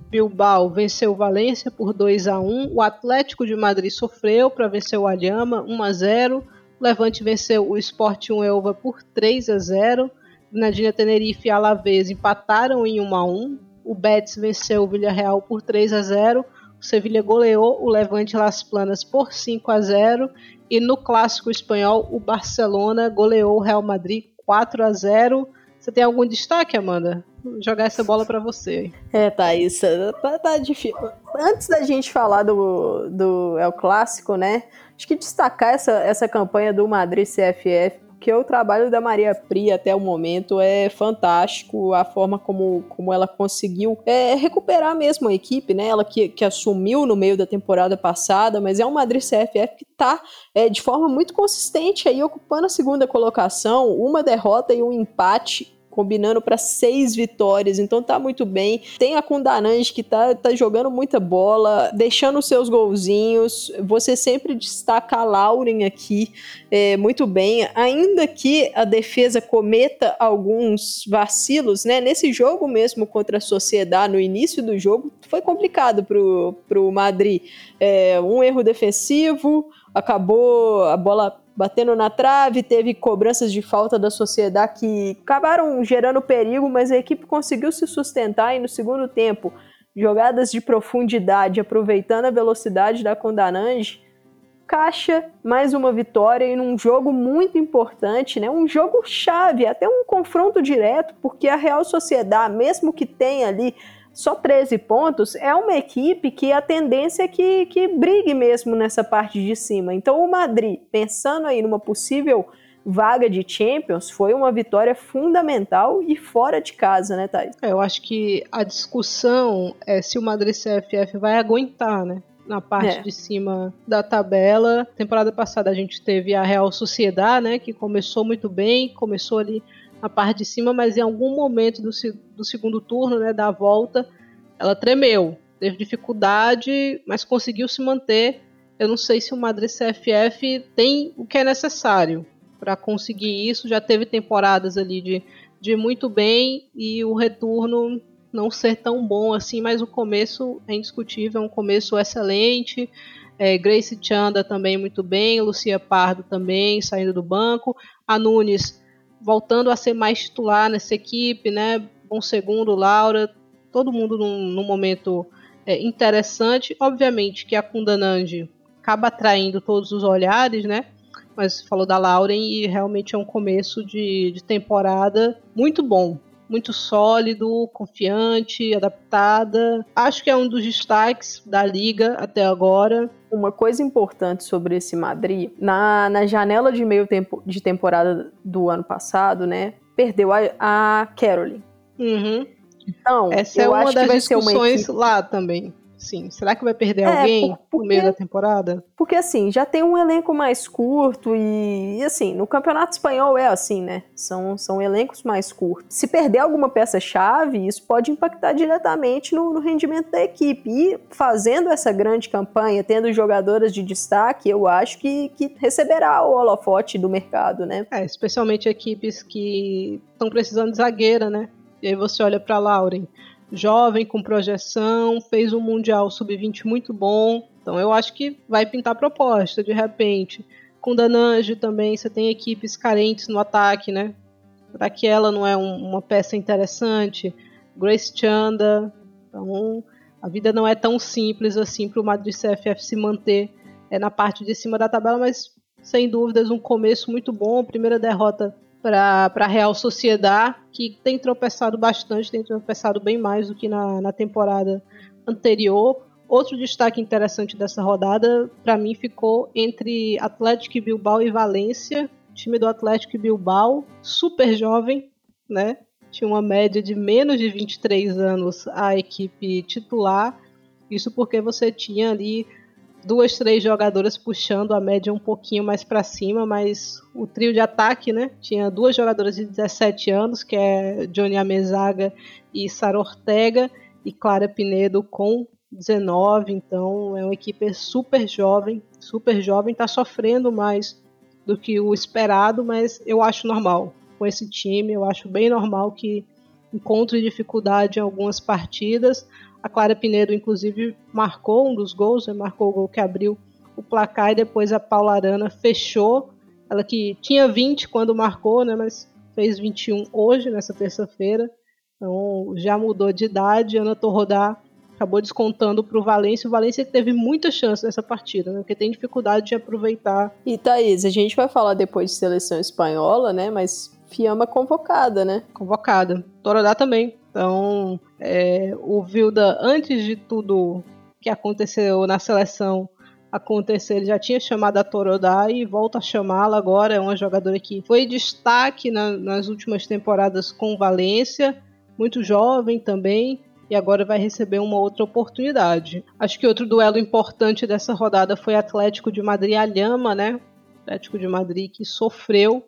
Bilbao venceu o Valência por 2 a 1. O Atlético de Madrid sofreu para vencer o Alhama 1 a 0. O Levante venceu o Sport 1 Elva por 3 a 0. Nadinha Tenerife e Alavés empataram em 1 a 1. O Betis venceu o Villarreal por 3 a 0. O Sevilha goleou o Levante Las Planas por 5 a 0 e no clássico espanhol o Barcelona goleou o Real Madrid 4 a 0. Você tem algum destaque, Amanda? Vou jogar essa bola para você. É, Thaís, tá, tá difícil. Antes da gente falar do, do El Clássico, né? Acho que destacar essa, essa campanha do Madrid CFF porque o trabalho da Maria Pri até o momento é fantástico, a forma como, como ela conseguiu é, recuperar mesmo a equipe, né? Ela que, que assumiu no meio da temporada passada, mas é um Madrid CFF que está é, de forma muito consistente aí ocupando a segunda colocação, uma derrota e um empate combinando para seis vitórias, então tá muito bem. Tem a Kundanange que tá, tá jogando muita bola, deixando seus golzinhos. Você sempre destaca a Lauren aqui é, muito bem, ainda que a defesa cometa alguns vacilos, né? Nesse jogo mesmo contra a Sociedade, no início do jogo, foi complicado pro, pro Madrid. É, um erro defensivo, acabou a bola batendo na trave, teve cobranças de falta da sociedade que acabaram gerando perigo, mas a equipe conseguiu se sustentar e no segundo tempo, jogadas de profundidade, aproveitando a velocidade da Condanange, caixa mais uma vitória em um jogo muito importante, né? Um jogo chave, até um confronto direto, porque a Real Sociedade, mesmo que tenha ali só 13 pontos, é uma equipe que a tendência é que, que brigue mesmo nessa parte de cima. Então, o Madrid, pensando aí numa possível vaga de Champions, foi uma vitória fundamental e fora de casa, né, Thais? É, eu acho que a discussão é se o Madrid CFF vai aguentar, né? na parte é. de cima da tabela. Temporada passada a gente teve a Real Sociedade, né, que começou muito bem, começou ali na parte de cima, mas em algum momento do, do segundo turno, né, da volta, ela tremeu, teve dificuldade, mas conseguiu se manter. Eu não sei se o Madrid CFF tem o que é necessário para conseguir isso. Já teve temporadas ali de, de muito bem e o retorno não ser tão bom assim, mas o começo é indiscutível, é um começo excelente. É, Grace Chanda também muito bem, Lucia Pardo também saindo do banco, a Nunes voltando a ser mais titular nessa equipe, né? Bom segundo, Laura, todo mundo num, num momento é, interessante. Obviamente que a Kundananji acaba atraindo todos os olhares, né? Mas falou da Lauren e realmente é um começo de, de temporada muito bom. Muito sólido, confiante, adaptada. Acho que é um dos destaques da liga até agora. Uma coisa importante sobre esse Madrid, na, na janela de meio tempo de temporada do ano passado, né? Perdeu a, a Caroline. Uhum. Então, essa é uma das discussões lá também. Sim, será que vai perder é, alguém porque, no meio da temporada? Porque assim, já tem um elenco mais curto e, e, assim, no Campeonato Espanhol é assim, né? São, são elencos mais curtos. Se perder alguma peça-chave, isso pode impactar diretamente no, no, rendimento da equipe. E fazendo essa grande campanha, tendo jogadoras de destaque, eu acho que, que receberá o holofote do mercado, né? É, especialmente equipes que estão precisando de zagueira, né? E aí você olha para Lauren, jovem, com projeção, fez um Mundial Sub-20 muito bom. Então eu acho que vai pintar proposta, de repente. Com Danange também, você tem equipes carentes no ataque, né? Será que ela não é um, uma peça interessante? Grace Chanda. Então, a vida não é tão simples assim para o Madrid CFF se manter é, na parte de cima da tabela, mas sem dúvidas um começo muito bom. Primeira derrota para a Real Sociedade, que tem tropeçado bastante, tem tropeçado bem mais do que na, na temporada anterior. Outro destaque interessante dessa rodada, para mim, ficou entre Atlético Bilbao e Valência. Time do Atlético Bilbao, super jovem, né? Tinha uma média de menos de 23 anos a equipe titular. Isso porque você tinha ali duas, três jogadoras puxando a média um pouquinho mais para cima, mas o trio de ataque, né? Tinha duas jogadoras de 17 anos, que é Johnny Amezaga e Sara Ortega, e Clara Pinedo com 19, então é uma equipe super jovem, super jovem, está sofrendo mais do que o esperado, mas eu acho normal. Com esse time, eu acho bem normal que encontre dificuldade em algumas partidas, a Clara Pinedo, inclusive, marcou um dos gols, né? marcou o gol que abriu o placar e depois a Paula Arana fechou. Ela que tinha 20 quando marcou, né? mas fez 21 hoje, nessa terça-feira. Então já mudou de idade. Ana Torrodá acabou descontando para o Valência. O Valência teve muita chance nessa partida, né? porque tem dificuldade de aproveitar. E Thaís, a gente vai falar depois de seleção espanhola, né? Mas Fiamma convocada, né? Convocada. Torodá também. Então, é, o Vilda, antes de tudo que aconteceu na seleção acontecer, ele já tinha chamado a Torodá e volta a chamá-la agora. É uma jogadora que foi destaque na, nas últimas temporadas com Valência, muito jovem também, e agora vai receber uma outra oportunidade. Acho que outro duelo importante dessa rodada foi Atlético de Madrid Alhama, né? Atlético de Madrid que sofreu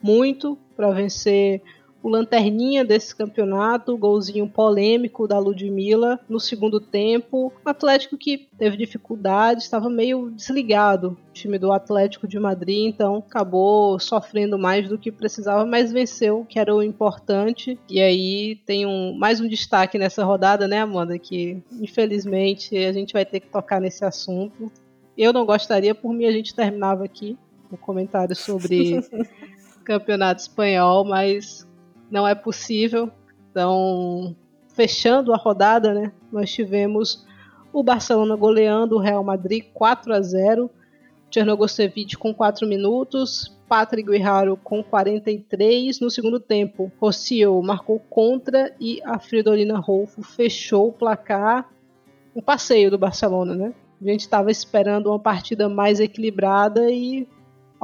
muito para vencer o lanterninha desse campeonato, o golzinho polêmico da Ludmilla no segundo tempo. O Atlético que teve dificuldade, estava meio desligado, o time do Atlético de Madrid, então acabou sofrendo mais do que precisava, mas venceu, que era o importante. E aí tem um, mais um destaque nessa rodada, né, Amanda? Que infelizmente a gente vai ter que tocar nesse assunto. Eu não gostaria, por mim a gente terminava aqui o comentário sobre campeonato espanhol, mas não é possível. Então, fechando a rodada, né, nós tivemos o Barcelona goleando o Real Madrid 4 a 0. Chernogosevic com 4 minutos, Patrick Guerrero com 43 no segundo tempo. Rocio marcou contra e a Fridolina Rolfo fechou o placar. Um passeio do Barcelona, né? A gente estava esperando uma partida mais equilibrada e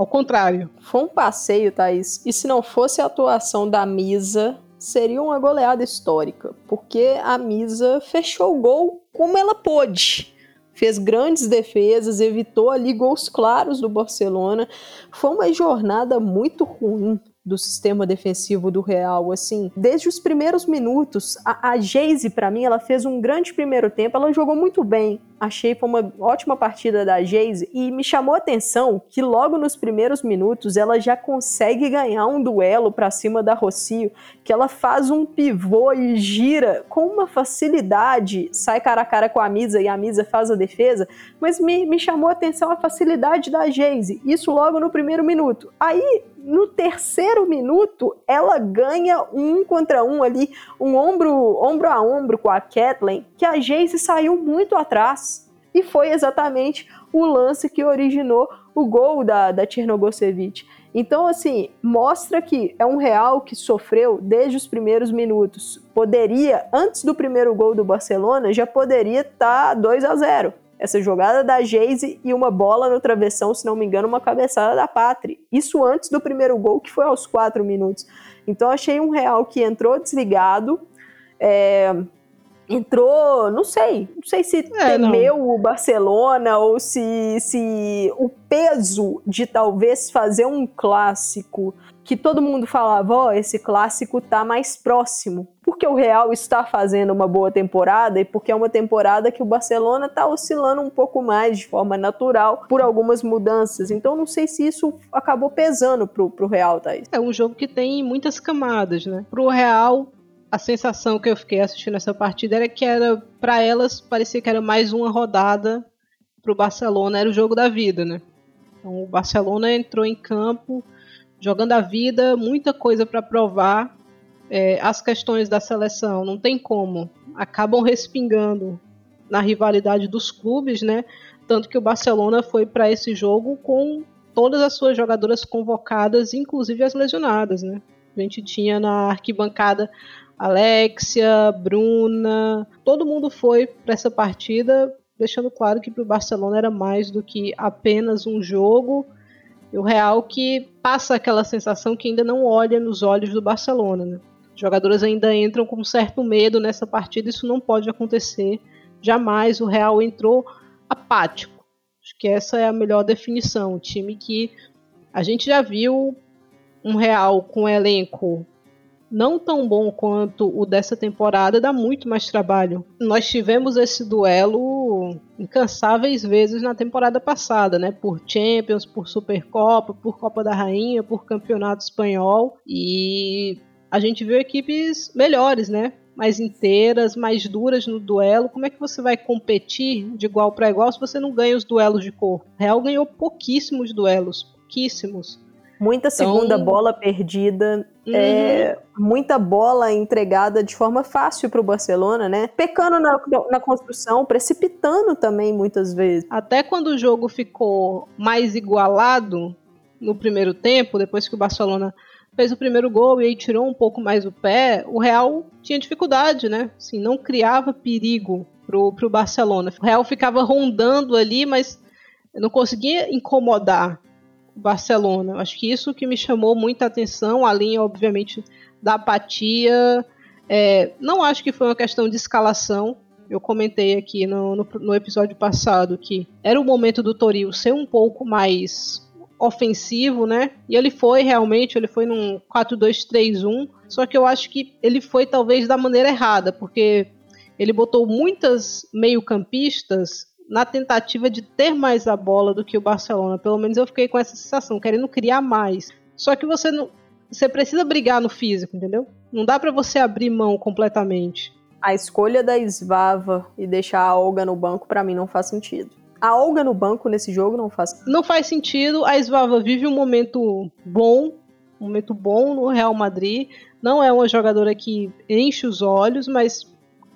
ao contrário. Foi um passeio, Thaís. E se não fosse a atuação da Misa, seria uma goleada histórica. Porque a Misa fechou o gol como ela pôde. fez grandes defesas, evitou ali gols claros do Barcelona. Foi uma jornada muito ruim do sistema defensivo do Real, assim, desde os primeiros minutos, a, a Geise, para mim, ela fez um grande primeiro tempo, ela jogou muito bem, achei foi uma ótima partida da Geise e me chamou a atenção que logo nos primeiros minutos ela já consegue ganhar um duelo para cima da Rocio, que ela faz um pivô e gira com uma facilidade, sai cara a cara com a Misa e a Misa faz a defesa, mas me, me chamou a atenção a facilidade da Geise, isso logo no primeiro minuto. Aí no terceiro minuto, ela ganha um contra um ali, um ombro, ombro a ombro com a Kathleen, que a Jace saiu muito atrás. E foi exatamente o lance que originou o gol da, da Tchernogosevic. Então, assim, mostra que é um Real que sofreu desde os primeiros minutos. Poderia, antes do primeiro gol do Barcelona, já poderia estar tá 2 a 0 essa jogada da Geise e uma bola no travessão, se não me engano, uma cabeçada da Patri. Isso antes do primeiro gol, que foi aos quatro minutos. Então achei um Real que entrou desligado, é, entrou, não sei, não sei se é, temeu não. o Barcelona ou se, se o peso de talvez fazer um clássico que todo mundo falava, ó, oh, esse clássico tá mais próximo. Porque o Real está fazendo uma boa temporada e porque é uma temporada que o Barcelona tá oscilando um pouco mais de forma natural por algumas mudanças. Então não sei se isso acabou pesando pro, pro Real, Thaís. É um jogo que tem muitas camadas, né? Pro Real, a sensação que eu fiquei assistindo essa partida era que era para elas parecia que era mais uma rodada pro Barcelona, era o jogo da vida, né? Então o Barcelona entrou em campo jogando a vida, muita coisa para provar. É, as questões da seleção não tem como, acabam respingando na rivalidade dos clubes, né? Tanto que o Barcelona foi para esse jogo com todas as suas jogadoras convocadas, inclusive as lesionadas, né? A gente tinha na arquibancada Alexia, Bruna, todo mundo foi para essa partida, deixando claro que para o Barcelona era mais do que apenas um jogo e o Real que passa aquela sensação que ainda não olha nos olhos do Barcelona. Né? Jogadores ainda entram com certo medo nessa partida, isso não pode acontecer. Jamais o Real entrou apático. Acho que essa é a melhor definição. Um time que a gente já viu um Real com elenco não tão bom quanto o dessa temporada, dá muito mais trabalho. Nós tivemos esse duelo incansáveis vezes na temporada passada, né? Por Champions, por Supercopa, por Copa da Rainha, por Campeonato Espanhol e a gente viu equipes melhores, né? Mais inteiras, mais duras no duelo. Como é que você vai competir de igual para igual se você não ganha os duelos de corpo? Real ganhou pouquíssimos duelos, pouquíssimos. Muita então, segunda então, bola perdida, uhum. é, muita bola entregada de forma fácil para o Barcelona, né? Pecando na, na construção, precipitando também muitas vezes. Até quando o jogo ficou mais igualado no primeiro tempo, depois que o Barcelona fez o primeiro gol e aí tirou um pouco mais o pé, o Real tinha dificuldade, né? Assim, não criava perigo pro, pro Barcelona. O Real ficava rondando ali, mas não conseguia incomodar. Barcelona. Acho que isso que me chamou muita atenção, além, obviamente, da apatia. É, não acho que foi uma questão de escalação. Eu comentei aqui no, no, no episódio passado que era o momento do Toril ser um pouco mais ofensivo, né? E ele foi realmente, ele foi num 4-2-3-1. Só que eu acho que ele foi talvez da maneira errada, porque ele botou muitas meio-campistas na tentativa de ter mais a bola do que o Barcelona. Pelo menos eu fiquei com essa sensação, querendo criar mais. Só que você não, você precisa brigar no físico, entendeu? Não dá para você abrir mão completamente. A escolha da Svava e deixar a Olga no banco para mim não faz sentido. A Olga no banco nesse jogo não faz. Não faz sentido. A Svava vive um momento bom, um momento bom no Real Madrid. Não é uma jogadora que enche os olhos, mas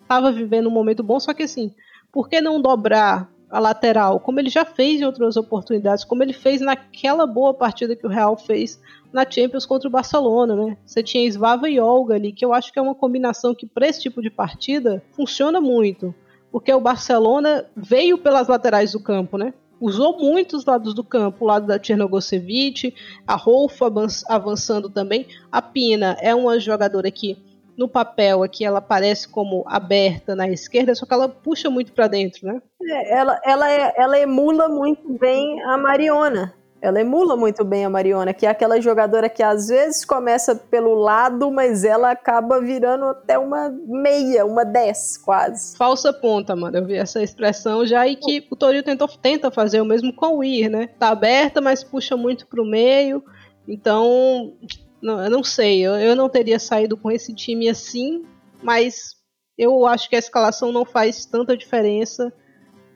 estava vivendo um momento bom. Só que assim, por que não dobrar a lateral, como ele já fez em outras oportunidades, como ele fez naquela boa partida que o Real fez na Champions contra o Barcelona, né? Você tinha Svava e Olga ali, que eu acho que é uma combinação que para esse tipo de partida funciona muito, porque o Barcelona veio pelas laterais do campo, né? Usou muitos lados do campo, o lado da Tchernogosevic, a Rolfo avançando também. A Pina é uma jogadora que no papel aqui ela parece como aberta na esquerda, só que ela puxa muito para dentro, né? É, ela, ela, é, ela emula muito bem a Mariona. Ela emula muito bem a Mariona, que é aquela jogadora que às vezes começa pelo lado, mas ela acaba virando até uma meia, uma 10 quase. Falsa ponta, mano. Eu vi essa expressão já e que o Toril tentou, tenta fazer o mesmo com o Ir, né? Tá aberta, mas puxa muito pro meio. Então, não, eu não sei. Eu, eu não teria saído com esse time assim, mas eu acho que a escalação não faz tanta diferença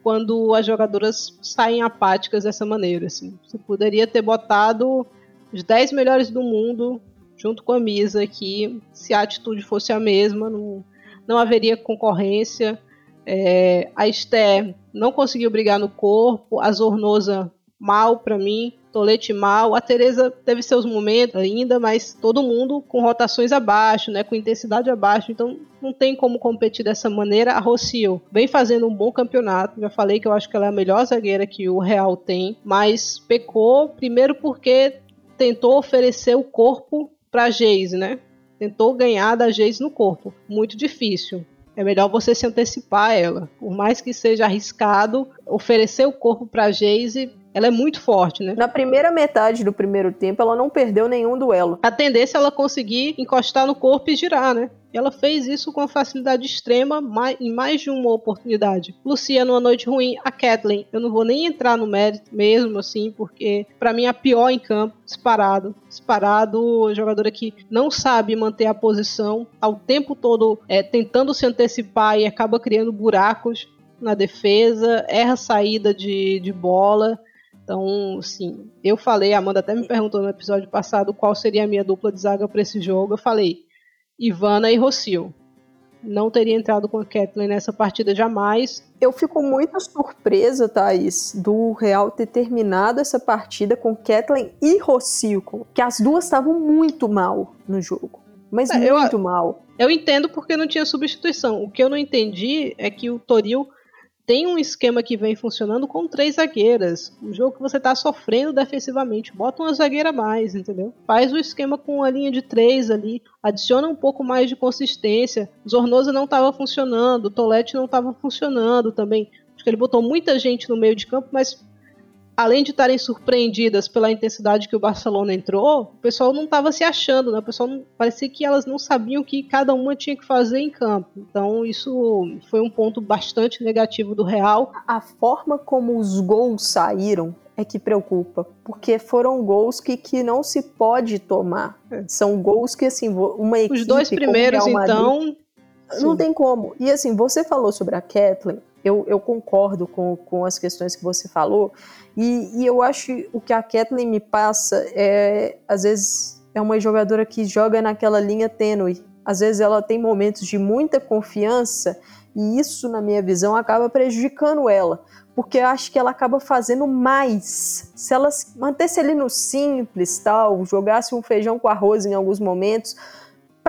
quando as jogadoras saem apáticas dessa maneira. Assim. Você poderia ter botado os 10 melhores do mundo junto com a Misa aqui, se a atitude fosse a mesma, não, não haveria concorrência. É, a Esther não conseguiu brigar no corpo, a Zornosa mal para mim. Tolete mal. A Teresa teve seus momentos ainda, mas todo mundo com rotações abaixo, né? Com intensidade abaixo. Então não tem como competir dessa maneira. A Rocio vem fazendo um bom campeonato. Já falei que eu acho que ela é a melhor zagueira que o Real tem, mas pecou primeiro porque tentou oferecer o corpo para Geise, né? Tentou ganhar da Geise no corpo. Muito difícil. É melhor você se antecipar a ela. Por mais que seja arriscado, oferecer o corpo para Geise ela é muito forte, né? Na primeira metade do primeiro tempo, ela não perdeu nenhum duelo. A tendência é ela conseguir encostar no corpo e girar, né? Ela fez isso com facilidade extrema em mais de uma oportunidade. Lucia, numa noite ruim, a Kathleen, eu não vou nem entrar no mérito mesmo, assim, porque para mim é a pior em campo, disparado. Disparado, jogadora que não sabe manter a posição, ao tempo todo é, tentando se antecipar e acaba criando buracos na defesa, erra saída de, de bola. Então, sim, eu falei, a Amanda até me perguntou no episódio passado qual seria a minha dupla de zaga para esse jogo. Eu falei, Ivana e Rocio. Não teria entrado com a Kathleen nessa partida jamais. Eu fico muito surpresa, Thaís, do Real ter terminado essa partida com Kathleen e Rocio, que as duas estavam muito mal no jogo. Mas é, muito eu, mal. Eu entendo porque não tinha substituição. O que eu não entendi é que o Toril tem um esquema que vem funcionando com três zagueiras. Um jogo que você está sofrendo defensivamente. Bota uma zagueira a mais, entendeu? Faz o esquema com uma linha de três ali. Adiciona um pouco mais de consistência. Zornosa não estava funcionando. Tolete não estava funcionando também. Acho que ele botou muita gente no meio de campo, mas além de estarem surpreendidas pela intensidade que o Barcelona entrou, o pessoal não estava se achando, né? O pessoal não, parecia que elas não sabiam o que cada uma tinha que fazer em campo. Então isso foi um ponto bastante negativo do Real. A forma como os gols saíram é que preocupa, porque foram gols que, que não se pode tomar. São gols que assim, uma equipe Os dois primeiros Madrid, então não Sim. tem como. E assim, você falou sobre a Kathleen, eu, eu concordo com, com as questões que você falou, e, e eu acho que o que a Kathleen me passa é, às vezes, é uma jogadora que joga naquela linha tênue. Às vezes ela tem momentos de muita confiança e isso, na minha visão, acaba prejudicando ela. Porque eu acho que ela acaba fazendo mais. Se ela mantesse ali no simples, tal, jogasse um feijão com arroz em alguns momentos,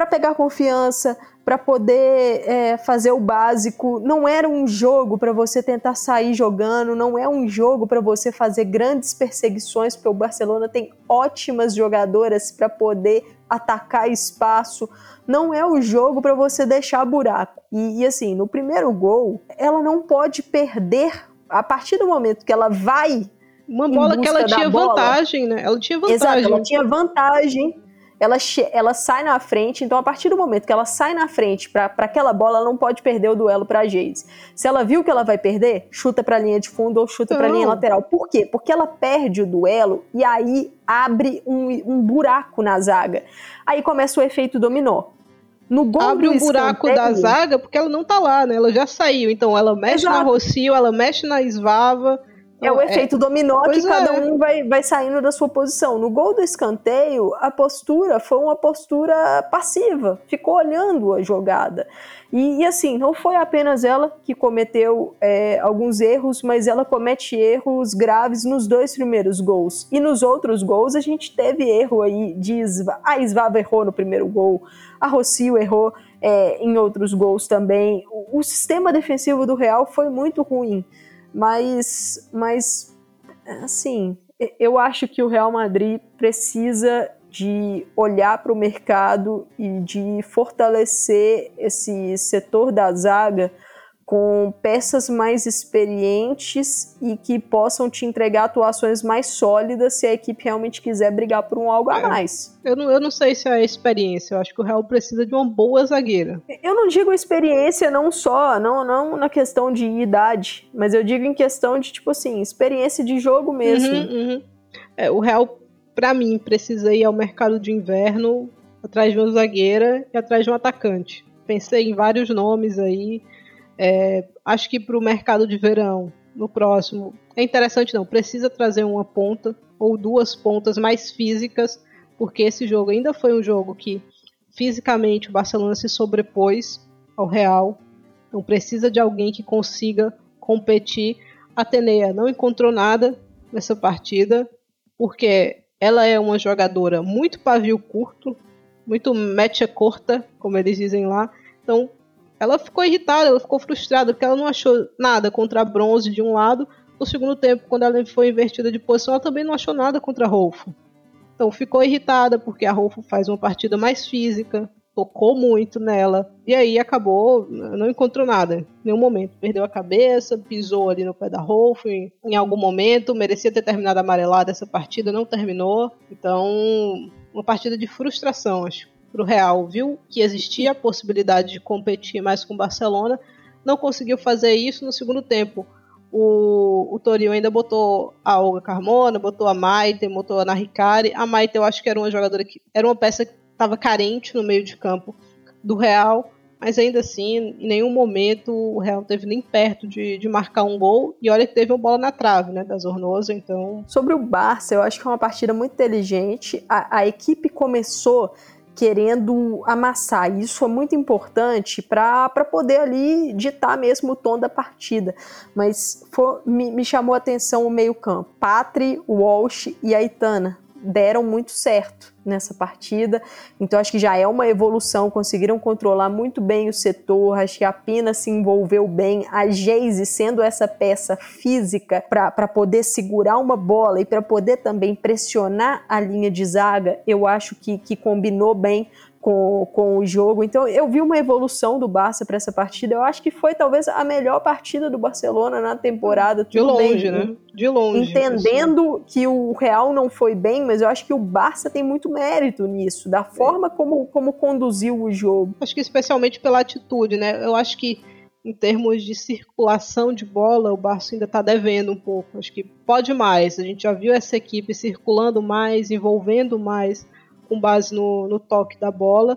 para pegar confiança, para poder é, fazer o básico. Não era um jogo para você tentar sair jogando, não é um jogo para você fazer grandes perseguições, porque o Barcelona tem ótimas jogadoras para poder atacar espaço. Não é o jogo para você deixar buraco. E, e assim, no primeiro gol, ela não pode perder a partir do momento que ela vai uma bola que ela tinha bola, vantagem, né? Ela tinha vantagem. Exato, ela tinha vantagem ela, ela sai na frente, então a partir do momento que ela sai na frente para aquela bola, ela não pode perder o duelo para a Jayce. Se ela viu que ela vai perder, chuta para a linha de fundo ou chuta para a linha lateral. Por quê? Porque ela perde o duelo e aí abre um, um buraco na zaga. Aí começa o efeito dominó. No gol Abre um buraco da zaga porque ela não tá lá, né? Ela já saiu. Então ela mexe Exato. na Rocio, ela mexe na Esvava, é o é. efeito dominó que cada é. um vai, vai saindo da sua posição. No gol do escanteio, a postura foi uma postura passiva, ficou olhando a jogada. E, e assim, não foi apenas ela que cometeu é, alguns erros, mas ela comete erros graves nos dois primeiros gols. E nos outros gols a gente teve erro aí de Isva. A Isvava errou no primeiro gol, a Rocio errou é, em outros gols também. O, o sistema defensivo do Real foi muito ruim. Mas, mas assim, eu acho que o Real Madrid precisa de olhar para o mercado e de fortalecer esse setor da zaga com peças mais experientes e que possam te entregar atuações mais sólidas se a equipe realmente quiser brigar por um algo a é, mais. Eu não, eu não sei se é a experiência, eu acho que o Real precisa de uma boa zagueira. Eu não digo experiência não só, não, não na questão de idade, mas eu digo em questão de, tipo assim, experiência de jogo mesmo. Uhum, uhum. É, o Real, para mim, precisa ir ao mercado de inverno atrás de uma zagueira e atrás de um atacante. Pensei em vários nomes aí, é, acho que para o mercado de verão, no próximo, é interessante não, precisa trazer uma ponta ou duas pontas mais físicas, porque esse jogo ainda foi um jogo que fisicamente o Barcelona se sobrepôs ao Real, então precisa de alguém que consiga competir. A Atenea não encontrou nada nessa partida, porque ela é uma jogadora muito pavio curto, muito mecha curta, como eles dizem lá. Então ela ficou irritada, ela ficou frustrada, porque ela não achou nada contra bronze de um lado. No segundo tempo, quando ela foi invertida de posição, ela também não achou nada contra Rolfo. Então ficou irritada porque a Rolfo faz uma partida mais física, tocou muito nela. E aí acabou, não encontrou nada em nenhum momento. Perdeu a cabeça, pisou ali no pé da Rolfo em, em algum momento. Merecia ter terminado amarelada essa partida, não terminou. Então, uma partida de frustração, acho para o Real, viu que existia a possibilidade de competir mais com o Barcelona, não conseguiu fazer isso no segundo tempo. O, o ainda botou a Olga Carmona, botou a Maite, botou a Naricari. A Maite eu acho que era uma jogadora que era uma peça que estava carente no meio de campo do Real, mas ainda assim, em nenhum momento o Real teve nem perto de, de marcar um gol. E olha que teve uma bola na trave, né, da Zornosa, então... Sobre o Barça, eu acho que é uma partida muito inteligente. A, a equipe começou querendo amassar. Isso é muito importante para poder ali ditar mesmo o tom da partida. Mas me, me chamou a atenção o meio-campo. Patri, Walsh e Aitana deram muito certo nessa partida. Então acho que já é uma evolução, conseguiram controlar muito bem o setor, acho que a Pina se envolveu bem, a Geise sendo essa peça física para poder segurar uma bola e para poder também pressionar a linha de zaga, eu acho que, que combinou bem com, com o jogo. Então eu vi uma evolução do Barça para essa partida. Eu acho que foi talvez a melhor partida do Barcelona na temporada. De longe, bem, né? De longe. Entendendo assim. que o Real não foi bem, mas eu acho que o Barça tem muito mérito nisso, da forma é. como, como conduziu o jogo. Acho que especialmente pela atitude, né? Eu acho que em termos de circulação de bola, o Barça ainda está devendo um pouco. Acho que pode mais. A gente já viu essa equipe circulando mais, envolvendo mais com base no, no toque da bola,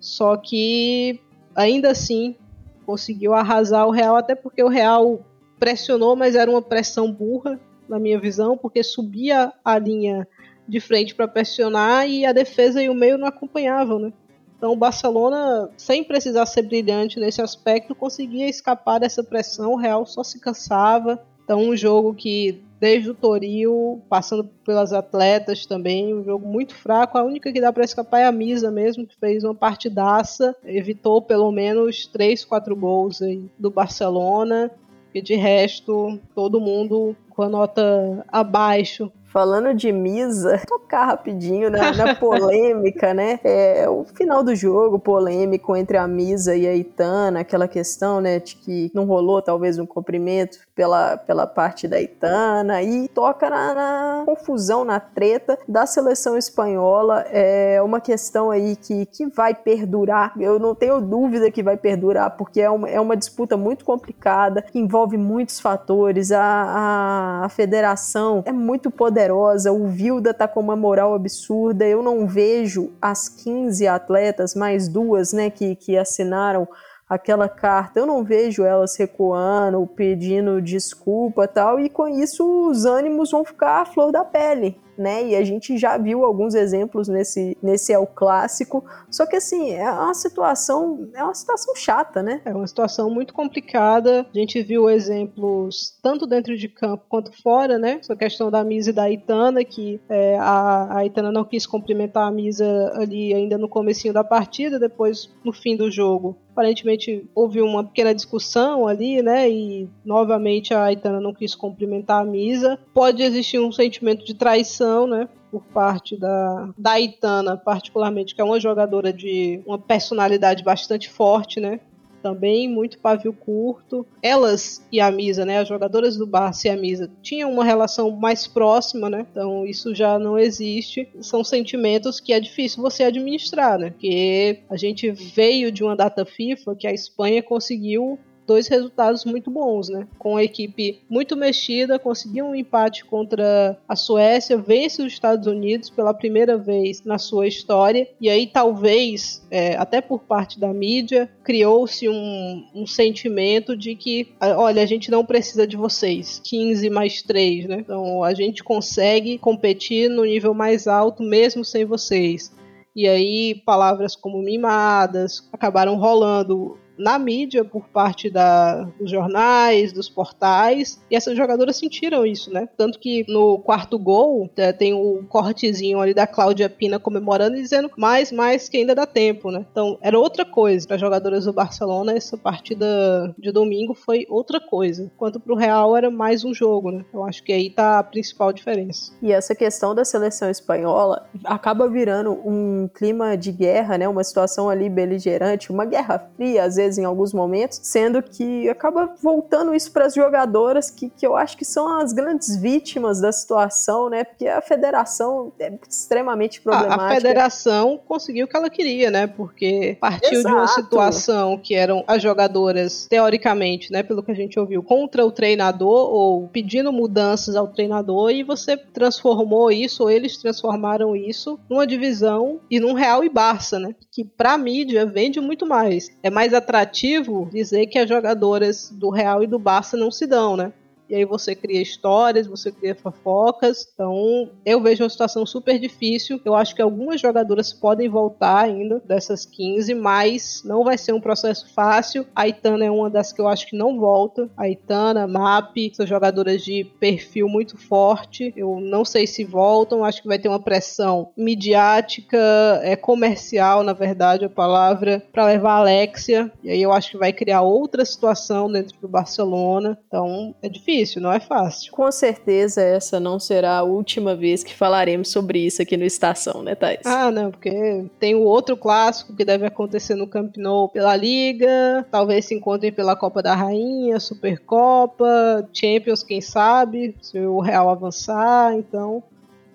só que ainda assim conseguiu arrasar o Real, até porque o Real pressionou, mas era uma pressão burra, na minha visão, porque subia a linha de frente para pressionar e a defesa e o meio não acompanhavam, né? Então o Barcelona, sem precisar ser brilhante nesse aspecto, conseguia escapar dessa pressão, o Real só se cansava. Então um jogo que desde o Toril, passando pelas atletas também, um jogo muito fraco. A única que dá para escapar é a Misa mesmo, que fez uma partidaça, evitou pelo menos 3, 4 gols aí do Barcelona. E de resto, todo mundo com a nota abaixo Falando de Misa, tocar rapidinho na, na polêmica, né? É, o final do jogo, polêmico entre a Misa e a Itana, aquela questão, né, de que não rolou talvez um cumprimento pela, pela parte da Itana, e toca na, na confusão, na treta da seleção espanhola. É uma questão aí que, que vai perdurar, eu não tenho dúvida que vai perdurar, porque é uma, é uma disputa muito complicada, que envolve muitos fatores, a, a, a federação é muito poderosa o Vilda tá com uma moral absurda. Eu não vejo as 15 atletas, mais duas, né, que, que assinaram aquela carta, eu não vejo elas recuando, pedindo desculpa tal, e com isso os ânimos vão ficar à flor da pele né? E a gente já viu alguns exemplos nesse, nesse El Clássico. Só que assim, é uma situação, é uma situação chata, né? É uma situação muito complicada. A gente viu exemplos tanto dentro de campo quanto fora, né? Essa questão da Misa e da Itana, que é, a, a Itana não quis cumprimentar a Misa ali ainda no comecinho da partida, depois no fim do jogo aparentemente houve uma pequena discussão ali, né? E novamente a Aitana não quis cumprimentar a Misa. Pode existir um sentimento de traição, né? por parte da, da Itana, particularmente, que é uma jogadora de uma personalidade bastante forte, né? Também muito pavio curto. Elas e a Misa, né, as jogadoras do Barça e a Misa, tinham uma relação mais próxima, né? Então isso já não existe. São sentimentos que é difícil você administrar, né? Porque a gente veio de uma data FIFA que a Espanha conseguiu dois resultados muito bons, né? Com a equipe muito mexida, conseguiu um empate contra a Suécia, vence os Estados Unidos pela primeira vez na sua história, e aí talvez, é, até por parte da mídia, criou-se um, um, sentimento de que, olha, a gente não precisa de vocês, 15 mais 3, né? Então a gente consegue competir no nível mais alto mesmo sem vocês. E aí, palavras como mimadas acabaram rolando na mídia por parte da, dos jornais, dos portais, e essas jogadoras sentiram isso, né? Tanto que no quarto gol é, tem o cortezinho ali da Cláudia Pina comemorando e dizendo mais, mais que ainda dá tempo, né? Então era outra coisa para jogadoras do Barcelona, essa partida de domingo foi outra coisa, enquanto pro Real era mais um jogo, né? Eu acho que aí tá a principal diferença. E essa questão da seleção espanhola acaba virando um clima de guerra, né? Uma situação ali beligerante, uma guerra fria, às vezes em alguns momentos, sendo que acaba voltando isso para as jogadoras que, que eu acho que são as grandes vítimas da situação, né? Porque a federação é extremamente problemática. A, a federação conseguiu o que ela queria, né? Porque partiu Exato. de uma situação que eram as jogadoras, teoricamente, né? Pelo que a gente ouviu, contra o treinador ou pedindo mudanças ao treinador e você transformou isso, ou eles transformaram isso numa divisão e num Real e Barça, né? Que pra mídia vende muito mais. É mais atrativo atrativo dizer que as jogadoras do Real e do Barça não se dão, né? E aí você cria histórias, você cria fofocas. Então, eu vejo uma situação super difícil. Eu acho que algumas jogadoras podem voltar ainda dessas 15, mas não vai ser um processo fácil. A Itana é uma das que eu acho que não volta. A Itana, MAP, são jogadoras de perfil muito forte. Eu não sei se voltam, acho que vai ter uma pressão midiática, é comercial, na verdade, a palavra, para levar a Alexia. E aí eu acho que vai criar outra situação dentro do Barcelona. Então, é difícil difícil, não é fácil. Com certeza essa não será a última vez que falaremos sobre isso aqui no Estação, né, Thais? Ah, não, porque tem o outro clássico que deve acontecer no Camp Nou pela Liga, talvez se encontrem pela Copa da Rainha, Supercopa, Champions, quem sabe, se o Real avançar, então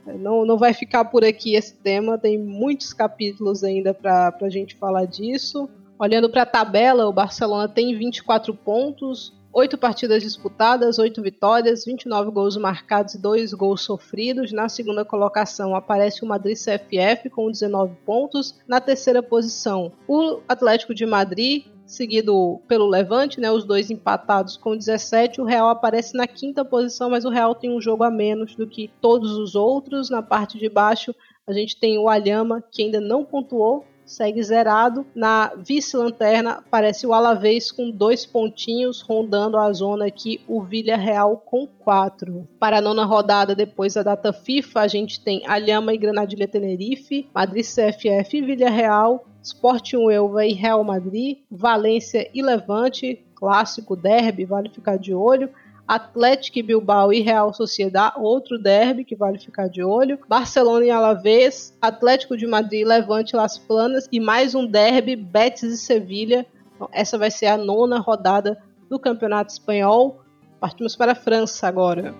não, não vai ficar por aqui esse tema, tem muitos capítulos ainda para a gente falar disso. Olhando para a tabela, o Barcelona tem 24 pontos, Oito partidas disputadas, oito vitórias, 29 gols marcados e dois gols sofridos. Na segunda colocação aparece o Madrid CFF com 19 pontos. Na terceira posição, o Atlético de Madrid, seguido pelo Levante, né, os dois empatados com 17. O Real aparece na quinta posição, mas o Real tem um jogo a menos do que todos os outros. Na parte de baixo, a gente tem o Alhama, que ainda não pontuou, segue zerado. Na vice-lanterna aparece o Alavés com dois pontinhos, rondando a zona aqui o Villarreal com quatro. Para a nona rodada, depois da data FIFA, a gente tem Alhama e Granadilha Tenerife, Madrid CFF e Villarreal, Sporting Huelva e Real Madrid, Valência e Levante, clássico derby, vale ficar de olho. Atlético Bilbao e Real Sociedad, outro derby que vale ficar de olho. Barcelona e Alavés, Atlético de Madrid, Levante Las Planas e mais um derby, Betis e Sevilha. Então, essa vai ser a nona rodada do Campeonato Espanhol. Partimos para a França agora.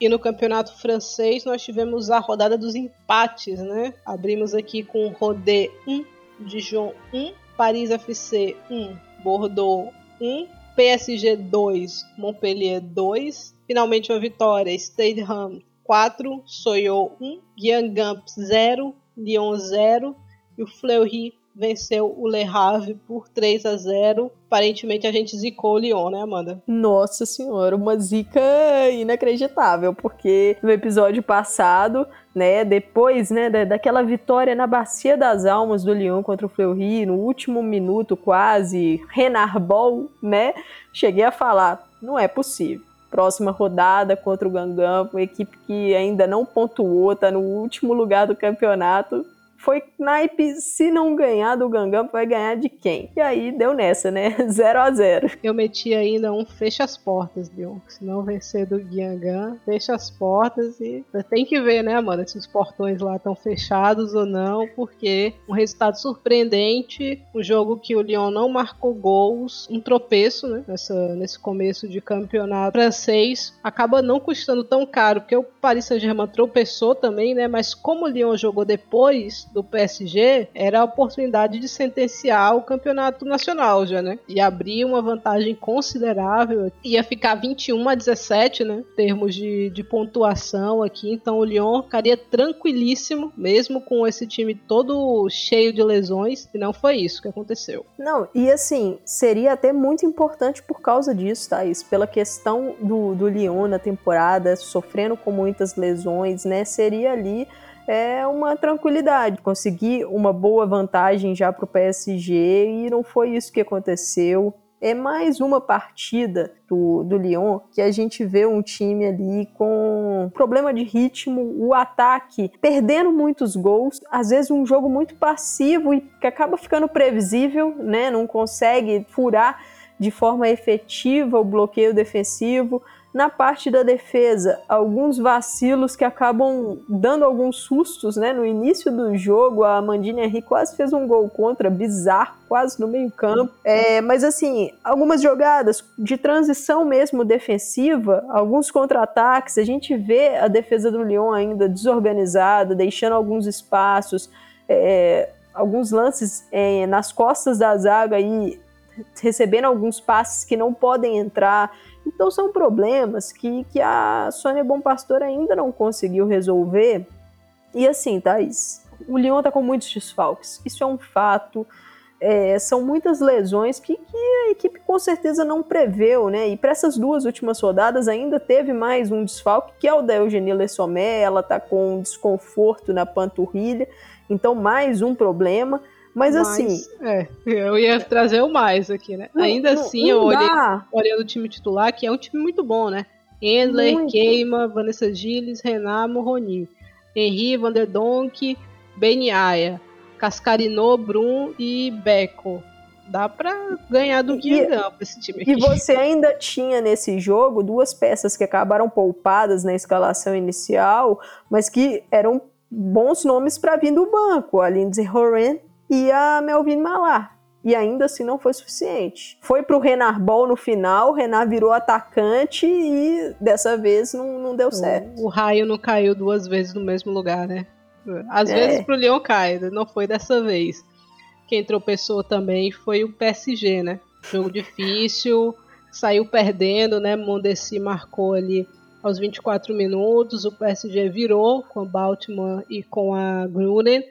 E no campeonato francês nós tivemos a rodada dos empates, né? Abrimos aqui com Rodé 1, Dijon 1, Paris FC 1, Bordeaux 1, PSG 2, Montpellier 2. Finalmente uma vitória, Stade Ham 4, Soyot 1, Guingamp 0, Lyon 0 e o Fleury venceu o Le Havre por 3 a 0. Aparentemente a gente zicou o Lyon, né, Amanda? Nossa senhora, uma zica inacreditável, porque no episódio passado, né, depois, né, daquela vitória na Bacia das Almas do Lyon contra o Fleury, no último minuto quase, Renarbol, né, cheguei a falar, não é possível próxima rodada contra o Gangan, uma equipe que ainda não pontuou, está no último lugar do campeonato foi naipe, se não ganhar do Gangan, vai ganhar de quem? E aí deu nessa, né? 0 a 0 Eu meti ainda um fecha as portas, viu? Se não vencer do Gangan, fecha as portas e tem que ver, né, Amanda, se os portões lá estão fechados ou não, porque um resultado surpreendente, um jogo que o Lyon não marcou gols, um tropeço, né, nessa, nesse começo de campeonato francês, acaba não custando tão caro, porque o Paris Saint-Germain tropeçou também, né, mas como o Lyon jogou depois, do PSG era a oportunidade de sentenciar o campeonato nacional já, né? E abrir uma vantagem considerável. Ia ficar 21 a 17, né? Em termos de, de pontuação aqui. Então o Lyon ficaria tranquilíssimo, mesmo com esse time todo cheio de lesões. E não foi isso que aconteceu. Não, e assim, seria até muito importante por causa disso, Thaís. Pela questão do, do Lyon na temporada, sofrendo com muitas lesões, né? Seria ali é uma tranquilidade. Conseguir uma boa vantagem já para o PSG e não foi isso que aconteceu. É mais uma partida do, do Lyon que a gente vê um time ali com problema de ritmo, o ataque perdendo muitos gols, às vezes um jogo muito passivo e que acaba ficando previsível, né? Não consegue furar de forma efetiva o bloqueio defensivo na parte da defesa, alguns vacilos que acabam dando alguns sustos, né? No início do jogo, a Mandine Henry quase fez um gol contra, bizarro, quase no meio-campo. É, mas assim, algumas jogadas de transição mesmo defensiva, alguns contra-ataques, a gente vê a defesa do Lyon ainda desorganizada, deixando alguns espaços, é, alguns lances é, nas costas da zaga aí recebendo alguns passes que não podem entrar. Então são problemas que, que a Sônia Bom Pastor ainda não conseguiu resolver. E assim, Thaís, o Lyon tá com muitos desfalques. Isso é um fato. É, são muitas lesões que, que, a equipe com certeza não preveu, né? E para essas duas últimas rodadas ainda teve mais um desfalque, que é o da Eugenie Lessomé, ela tá com desconforto na panturrilha, então mais um problema. Mas, assim. É, eu ia trazer o mais aqui, né? Não, Ainda não, assim, não eu olhei, olhando o time titular, que é um time muito bom, né? Endler, muito. Keima, Vanessa Gilles, Renamo, Roni. Henri, Vanderdonk, Beniaia, Cascarinô, Brum e Beco. Dá pra ganhar do Guiangão esse time aqui. E você ainda tinha nesse jogo duas peças que acabaram poupadas na escalação inicial, mas que eram bons nomes para vir do banco. A Lindsay Horan e a Melvin Malar. E ainda assim não foi suficiente. Foi pro Renar Ball no final, o Renar virou atacante e dessa vez não, não deu certo. O, o raio não caiu duas vezes no mesmo lugar, né? Às é. vezes pro Leão cai, não foi dessa vez. Quem tropeçou também foi o PSG, né? Jogo difícil, saiu perdendo, né? Mondesi marcou ali aos 24 minutos, o PSG virou com a Baltimore e com a Gruden,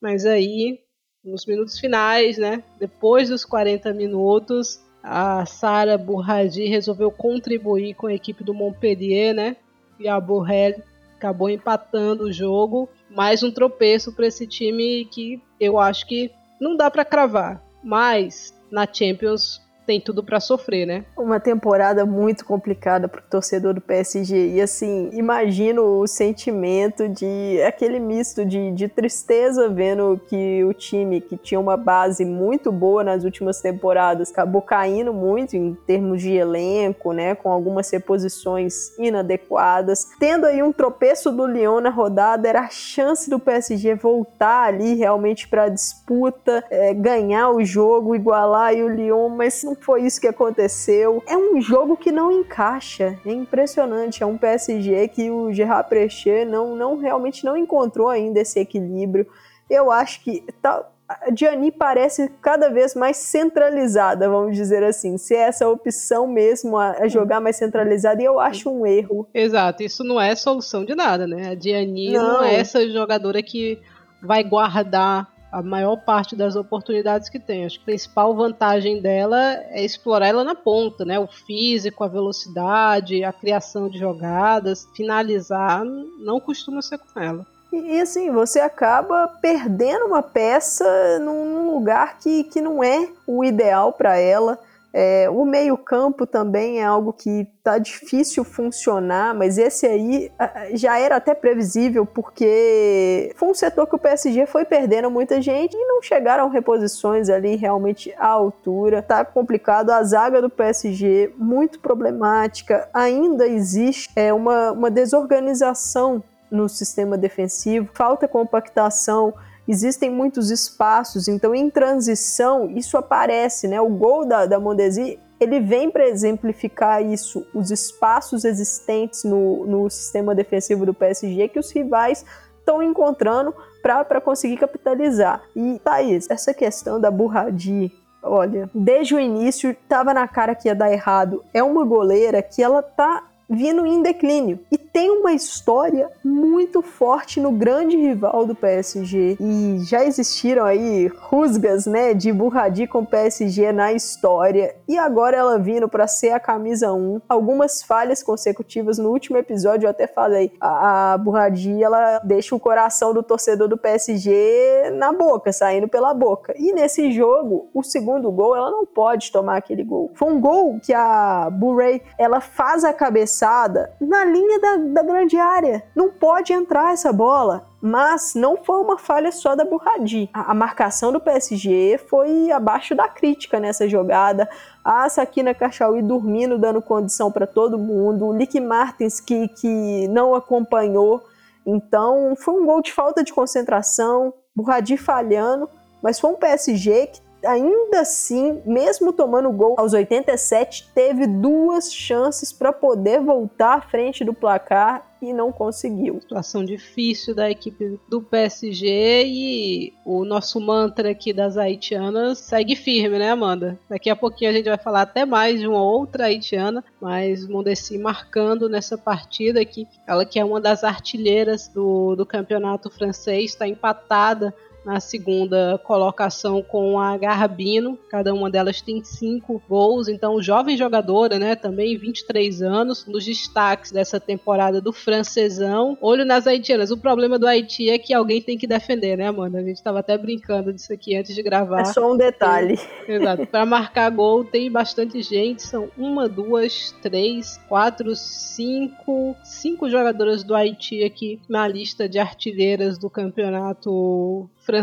mas aí nos minutos finais, né? Depois dos 40 minutos, a Sara Bourradi resolveu contribuir com a equipe do Montpellier, né? E a Borrell acabou empatando o jogo. Mais um tropeço para esse time que eu acho que não dá para cravar. Mas na Champions tem tudo para sofrer, né? Uma temporada muito complicada pro torcedor do PSG. E assim, imagino o sentimento de aquele misto de, de tristeza vendo que o time que tinha uma base muito boa nas últimas temporadas acabou caindo muito em termos de elenco, né? Com algumas reposições inadequadas. Tendo aí um tropeço do Lyon na rodada, era a chance do PSG voltar ali realmente para disputa, é, ganhar o jogo, igualar o Lyon, mas não foi isso que aconteceu. É um jogo que não encaixa. É impressionante. É um PSG que o Gerard Precher não, não realmente não encontrou ainda esse equilíbrio. Eu acho que tá, a Gianni parece cada vez mais centralizada, vamos dizer assim. Se é essa opção mesmo a, jogar mais centralizada, e eu acho um erro. Exato, isso não é solução de nada, né? A Gianni não, não é essa jogadora que vai guardar a maior parte das oportunidades que tem. Acho que a principal vantagem dela é explorar ela na ponta, né? O físico, a velocidade, a criação de jogadas, finalizar não costuma ser com ela. E, e assim, você acaba perdendo uma peça num lugar que, que não é o ideal para ela. É, o meio-campo também é algo que tá difícil funcionar, mas esse aí já era até previsível, porque foi um setor que o PSG foi perdendo muita gente e não chegaram reposições ali realmente à altura. Tá complicado. A zaga do PSG, muito problemática. Ainda existe é, uma, uma desorganização no sistema defensivo, falta compactação existem muitos espaços, então em transição isso aparece, né? O gol da, da Mondesi, ele vem para exemplificar isso, os espaços existentes no, no sistema defensivo do PSG que os rivais estão encontrando para conseguir capitalizar. E, Thaís, essa questão da Burradi, olha, desde o início estava na cara que ia dar errado. É uma goleira que ela tá vindo em declínio. E tem uma história muito forte no grande rival do PSG. E já existiram aí rusgas, né, de Burradi com o PSG na história. E agora ela vindo para ser a camisa 1. Algumas falhas consecutivas no último episódio eu até falei. A, a Burradi, ela deixa o coração do torcedor do PSG na boca, saindo pela boca. E nesse jogo, o segundo gol, ela não pode tomar aquele gol. Foi um gol que a Burray, ela faz a cabeça cabeçada na linha da, da grande área. Não pode entrar essa bola. Mas não foi uma falha só da Burradi. A, a, marcação do PSG foi abaixo da crítica nessa jogada. A Sakina Kachaui dormindo, dando condição para todo mundo. O Lick Martins que, que não acompanhou. Então foi um gol de falta de concentração. Burradi falhando. Mas foi um PSG que ainda assim, mesmo tomando gol aos 87, teve duas chances para poder voltar à frente do placar e não conseguiu. Situação difícil da equipe do PSG e o nosso mantra aqui das haitianas segue firme, né, Amanda? Daqui a pouquinho a gente vai falar até mais de uma outra haitiana, mas Mondesi marcando nessa partida aqui, ela que é uma das artilheiras do, do campeonato francês, está empatada na segunda colocação com a Garbino. Cada uma delas tem cinco gols. Então, jovem jogadora, né? Também 23 anos. Um dos destaques dessa temporada do francesão. Olho nas haitianas. O problema do Haiti é que alguém tem que defender, né, Amanda? A gente estava até brincando disso aqui antes de gravar. É só um detalhe. Exato. Para marcar gol tem bastante gente. São uma, duas, três, quatro, cinco. Cinco jogadoras do Haiti aqui na lista de artilheiras do campeonato francês,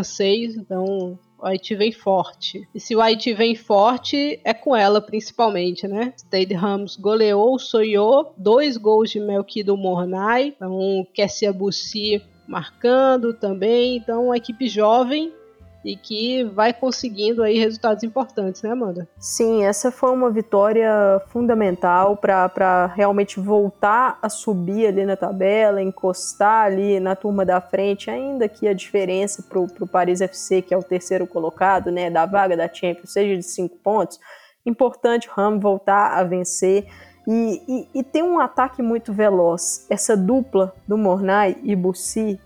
então o Haiti vem forte. E se o Haiti vem forte, é com ela principalmente, né? Stade Ramos goleou o Soyo, dois gols de Melquido Mornay, então Kessia Bussi marcando também, então uma equipe jovem e que vai conseguindo aí resultados importantes, né, Amanda? Sim, essa foi uma vitória fundamental para realmente voltar a subir ali na tabela, encostar ali na turma da frente, ainda que a diferença para o Paris FC, que é o terceiro colocado, né, da vaga da Champions, seja de cinco pontos, importante o Ram voltar a vencer. E, e, e, tem um ataque muito veloz. Essa dupla do Mornay e Bussi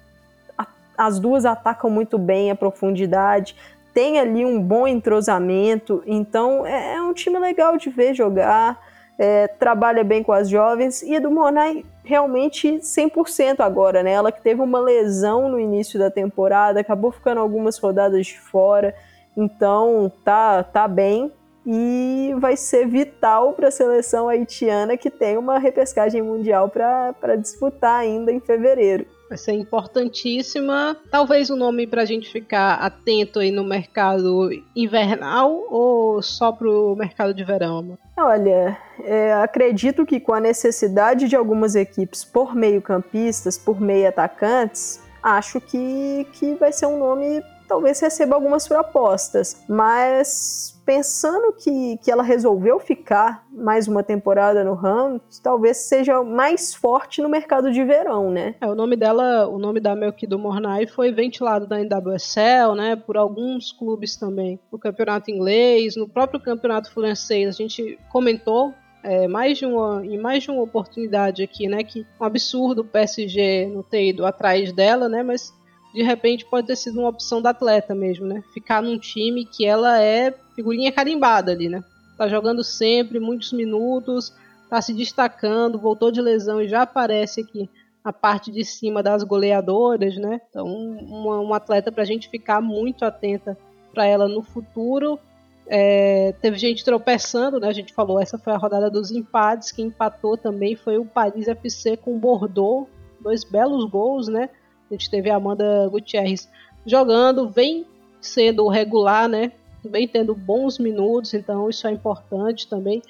as duas atacam muito bem a profundidade, tem ali um bom entrosamento, então é, é um time legal de ver jogar, é, trabalha bem com as jovens, e a do Monai realmente 100% agora, né? Ela que teve uma lesão no início da temporada, acabou ficando algumas rodadas de fora, então tá, tá bem, e vai ser vital para a seleção haitiana que tem uma repescagem mundial para disputar ainda em fevereiro vai ser importantíssima. Talvez o um nome para a gente ficar atento aí no mercado invernal ou só para o mercado de verão? Olha, é, acredito que com a necessidade de algumas equipes por meio-campistas, por meio-atacantes, acho que, que vai ser um nome talvez receba algumas propostas, mas pensando que, que ela resolveu ficar mais uma temporada no Rams, talvez seja mais forte no mercado de verão, né? É, o nome dela, o nome da Melquido Mornay foi ventilado na NWSL, né, por alguns clubes também, no campeonato inglês, no próprio campeonato francês, a gente comentou é, mais de uma, em mais de uma oportunidade aqui, né? Que um absurdo o PSG não ter ido atrás dela, né? Mas de repente pode ter sido uma opção da atleta mesmo, né? Ficar num time que ela é figurinha carimbada ali, né? Tá jogando sempre, muitos minutos, tá se destacando, voltou de lesão e já aparece aqui a parte de cima das goleadoras, né? Então, uma, uma atleta pra gente ficar muito atenta para ela no futuro. É, teve gente tropeçando, né? A gente falou, essa foi a rodada dos empates. Quem empatou também foi o Paris FC com o Bordeaux. Dois belos gols, né? A gente teve a Amanda Gutierrez jogando, vem sendo regular, né? Vem tendo bons minutos, então isso é importante também.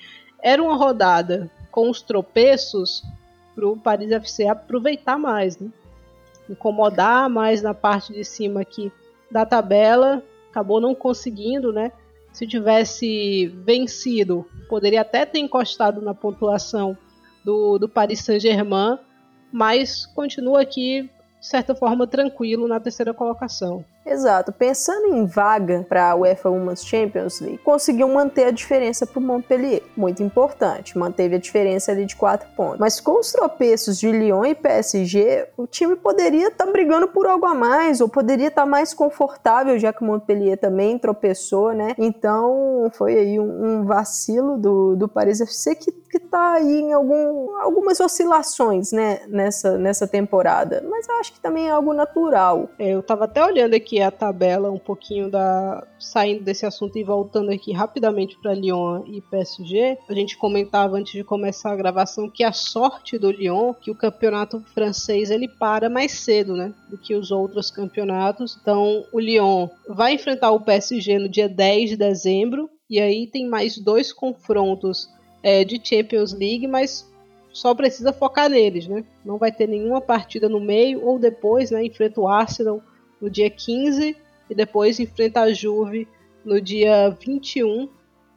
Era uma rodada com os tropeços para o Paris FC aproveitar mais, né? Incomodar mais na parte de cima aqui da tabela, acabou não conseguindo, né? se tivesse vencido, poderia até ter encostado na pontuação do, do Paris Saint-Germain, mas continua aqui, de certa forma, tranquilo na terceira colocação. Exato. Pensando em vaga para a UEFA Women's Champions League, conseguiu manter a diferença para o Montpellier. Muito importante, manteve a diferença ali de 4 pontos. Mas com os tropeços de Lyon e PSG, o time poderia estar tá brigando por algo a mais, ou poderia estar tá mais confortável, já que o Montpellier também tropeçou, né? Então foi aí um, um vacilo do, do Paris FC que, que tá aí em algum, algumas oscilações, né, nessa, nessa temporada. Mas eu acho que também é algo natural. É, eu tava até olhando aqui aqui a tabela um pouquinho da saindo desse assunto e voltando aqui rapidamente para Lyon e PSG. A gente comentava antes de começar a gravação que a sorte do Lyon, que o campeonato francês ele para mais cedo, né, do que os outros campeonatos. Então, o Lyon vai enfrentar o PSG no dia 10 de dezembro e aí tem mais dois confrontos é, de Champions League, mas só precisa focar neles, né? Não vai ter nenhuma partida no meio ou depois, né? Enfrenta o Arsenal no dia 15 e depois enfrenta a Juve no dia 21.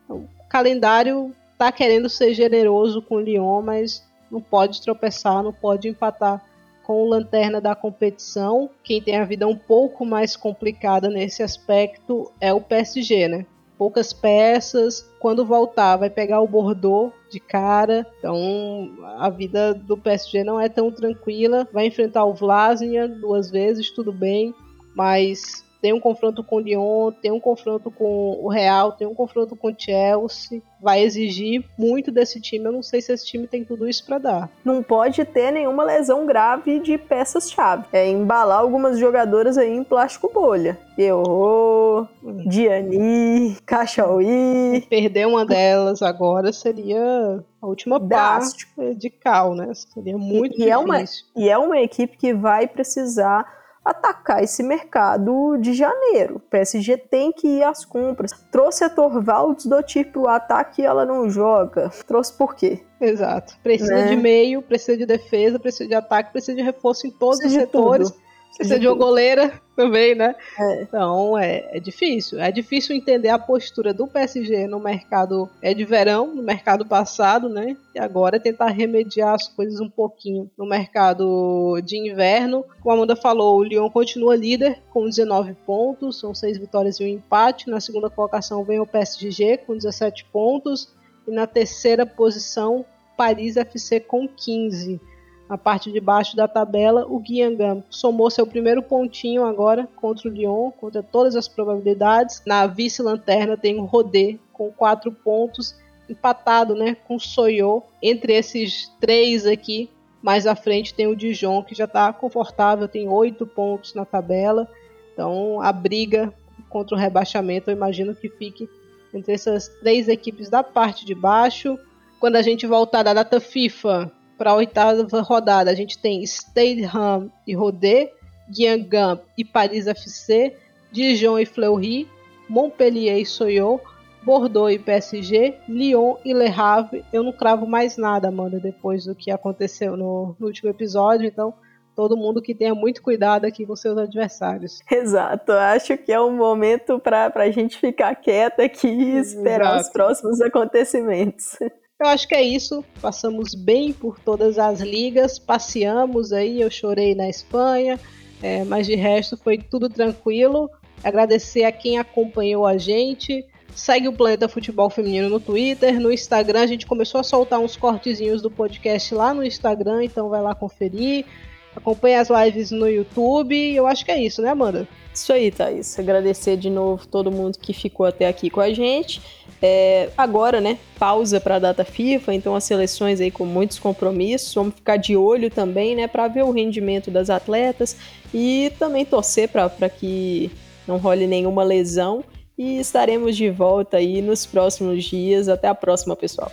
Então, o calendário tá querendo ser generoso com o Lyon, mas não pode tropeçar, não pode empatar com o lanterna da competição. Quem tem a vida um pouco mais complicada nesse aspecto é o PSG, né? Poucas peças, quando voltar vai pegar o Bordeaux de cara. Então a vida do PSG não é tão tranquila. Vai enfrentar o Vlasnia duas vezes, tudo bem mas tem um confronto com o Lyon, tem um confronto com o Real, tem um confronto com o Chelsea. Vai exigir muito desse time. Eu não sei se esse time tem tudo isso para dar. Não pode ter nenhuma lesão grave de peças-chave. É embalar algumas jogadoras aí em plástico bolha. Hum. Diani, Cachauí. Perder uma delas agora seria a última parte de cal, né? Seria muito e, difícil. É, uma, e é uma equipe que vai precisar atacar esse mercado de janeiro. O PSG tem que ir às compras. Trouxe a Torvalds do tipo ataque e ela não joga. Trouxe por quê? Exato. Precisa né? de meio, precisa de defesa, precisa de ataque, precisa de reforço em todos precisa os setores. Tudo. Precisa de uma goleira também, né? É. Então é, é difícil. É difícil entender a postura do PSG no mercado é de verão, no mercado passado, né? E agora é tentar remediar as coisas um pouquinho no mercado de inverno. Como a Amanda falou, o Lyon continua líder com 19 pontos, são seis vitórias e um empate. Na segunda colocação vem o PSG com 17 pontos. E na terceira posição, Paris FC com 15 na parte de baixo da tabela, o Guiangam somou seu primeiro pontinho agora contra o Lyon, contra todas as probabilidades. Na vice-lanterna tem o Rodé com quatro pontos, empatado né, com o Soyou. Entre esses três aqui, mais à frente tem o Dijon, que já está confortável, tem oito pontos na tabela. Então a briga contra o rebaixamento, eu imagino que fique entre essas três equipes da parte de baixo. Quando a gente voltar da data FIFA, para a oitava rodada, a gente tem Stadeham e Rodé, Guingamp e Paris FC, Dijon e Fleury, Montpellier e Soyot, Bordeaux e PSG, Lyon e Le Havre. Eu não cravo mais nada, Amanda, depois do que aconteceu no, no último episódio, então todo mundo que tenha muito cuidado aqui com seus adversários. Exato, acho que é um momento para a gente ficar quieta aqui e esperar Exato. os próximos acontecimentos. Eu acho que é isso. Passamos bem por todas as ligas, passeamos aí. Eu chorei na Espanha, é, mas de resto foi tudo tranquilo. Agradecer a quem acompanhou a gente. Segue o Planeta Futebol Feminino no Twitter, no Instagram. A gente começou a soltar uns cortezinhos do podcast lá no Instagram, então vai lá conferir. Acompanhe as lives no YouTube. Eu acho que é isso, né, Amanda? Isso aí, Thaís. Agradecer de novo todo mundo que ficou até aqui com a gente. É, agora, né, pausa para a data FIFA, então as seleções aí com muitos compromissos. Vamos ficar de olho também, né, para ver o rendimento das atletas e também torcer para que não role nenhuma lesão e estaremos de volta aí nos próximos dias. Até a próxima, pessoal.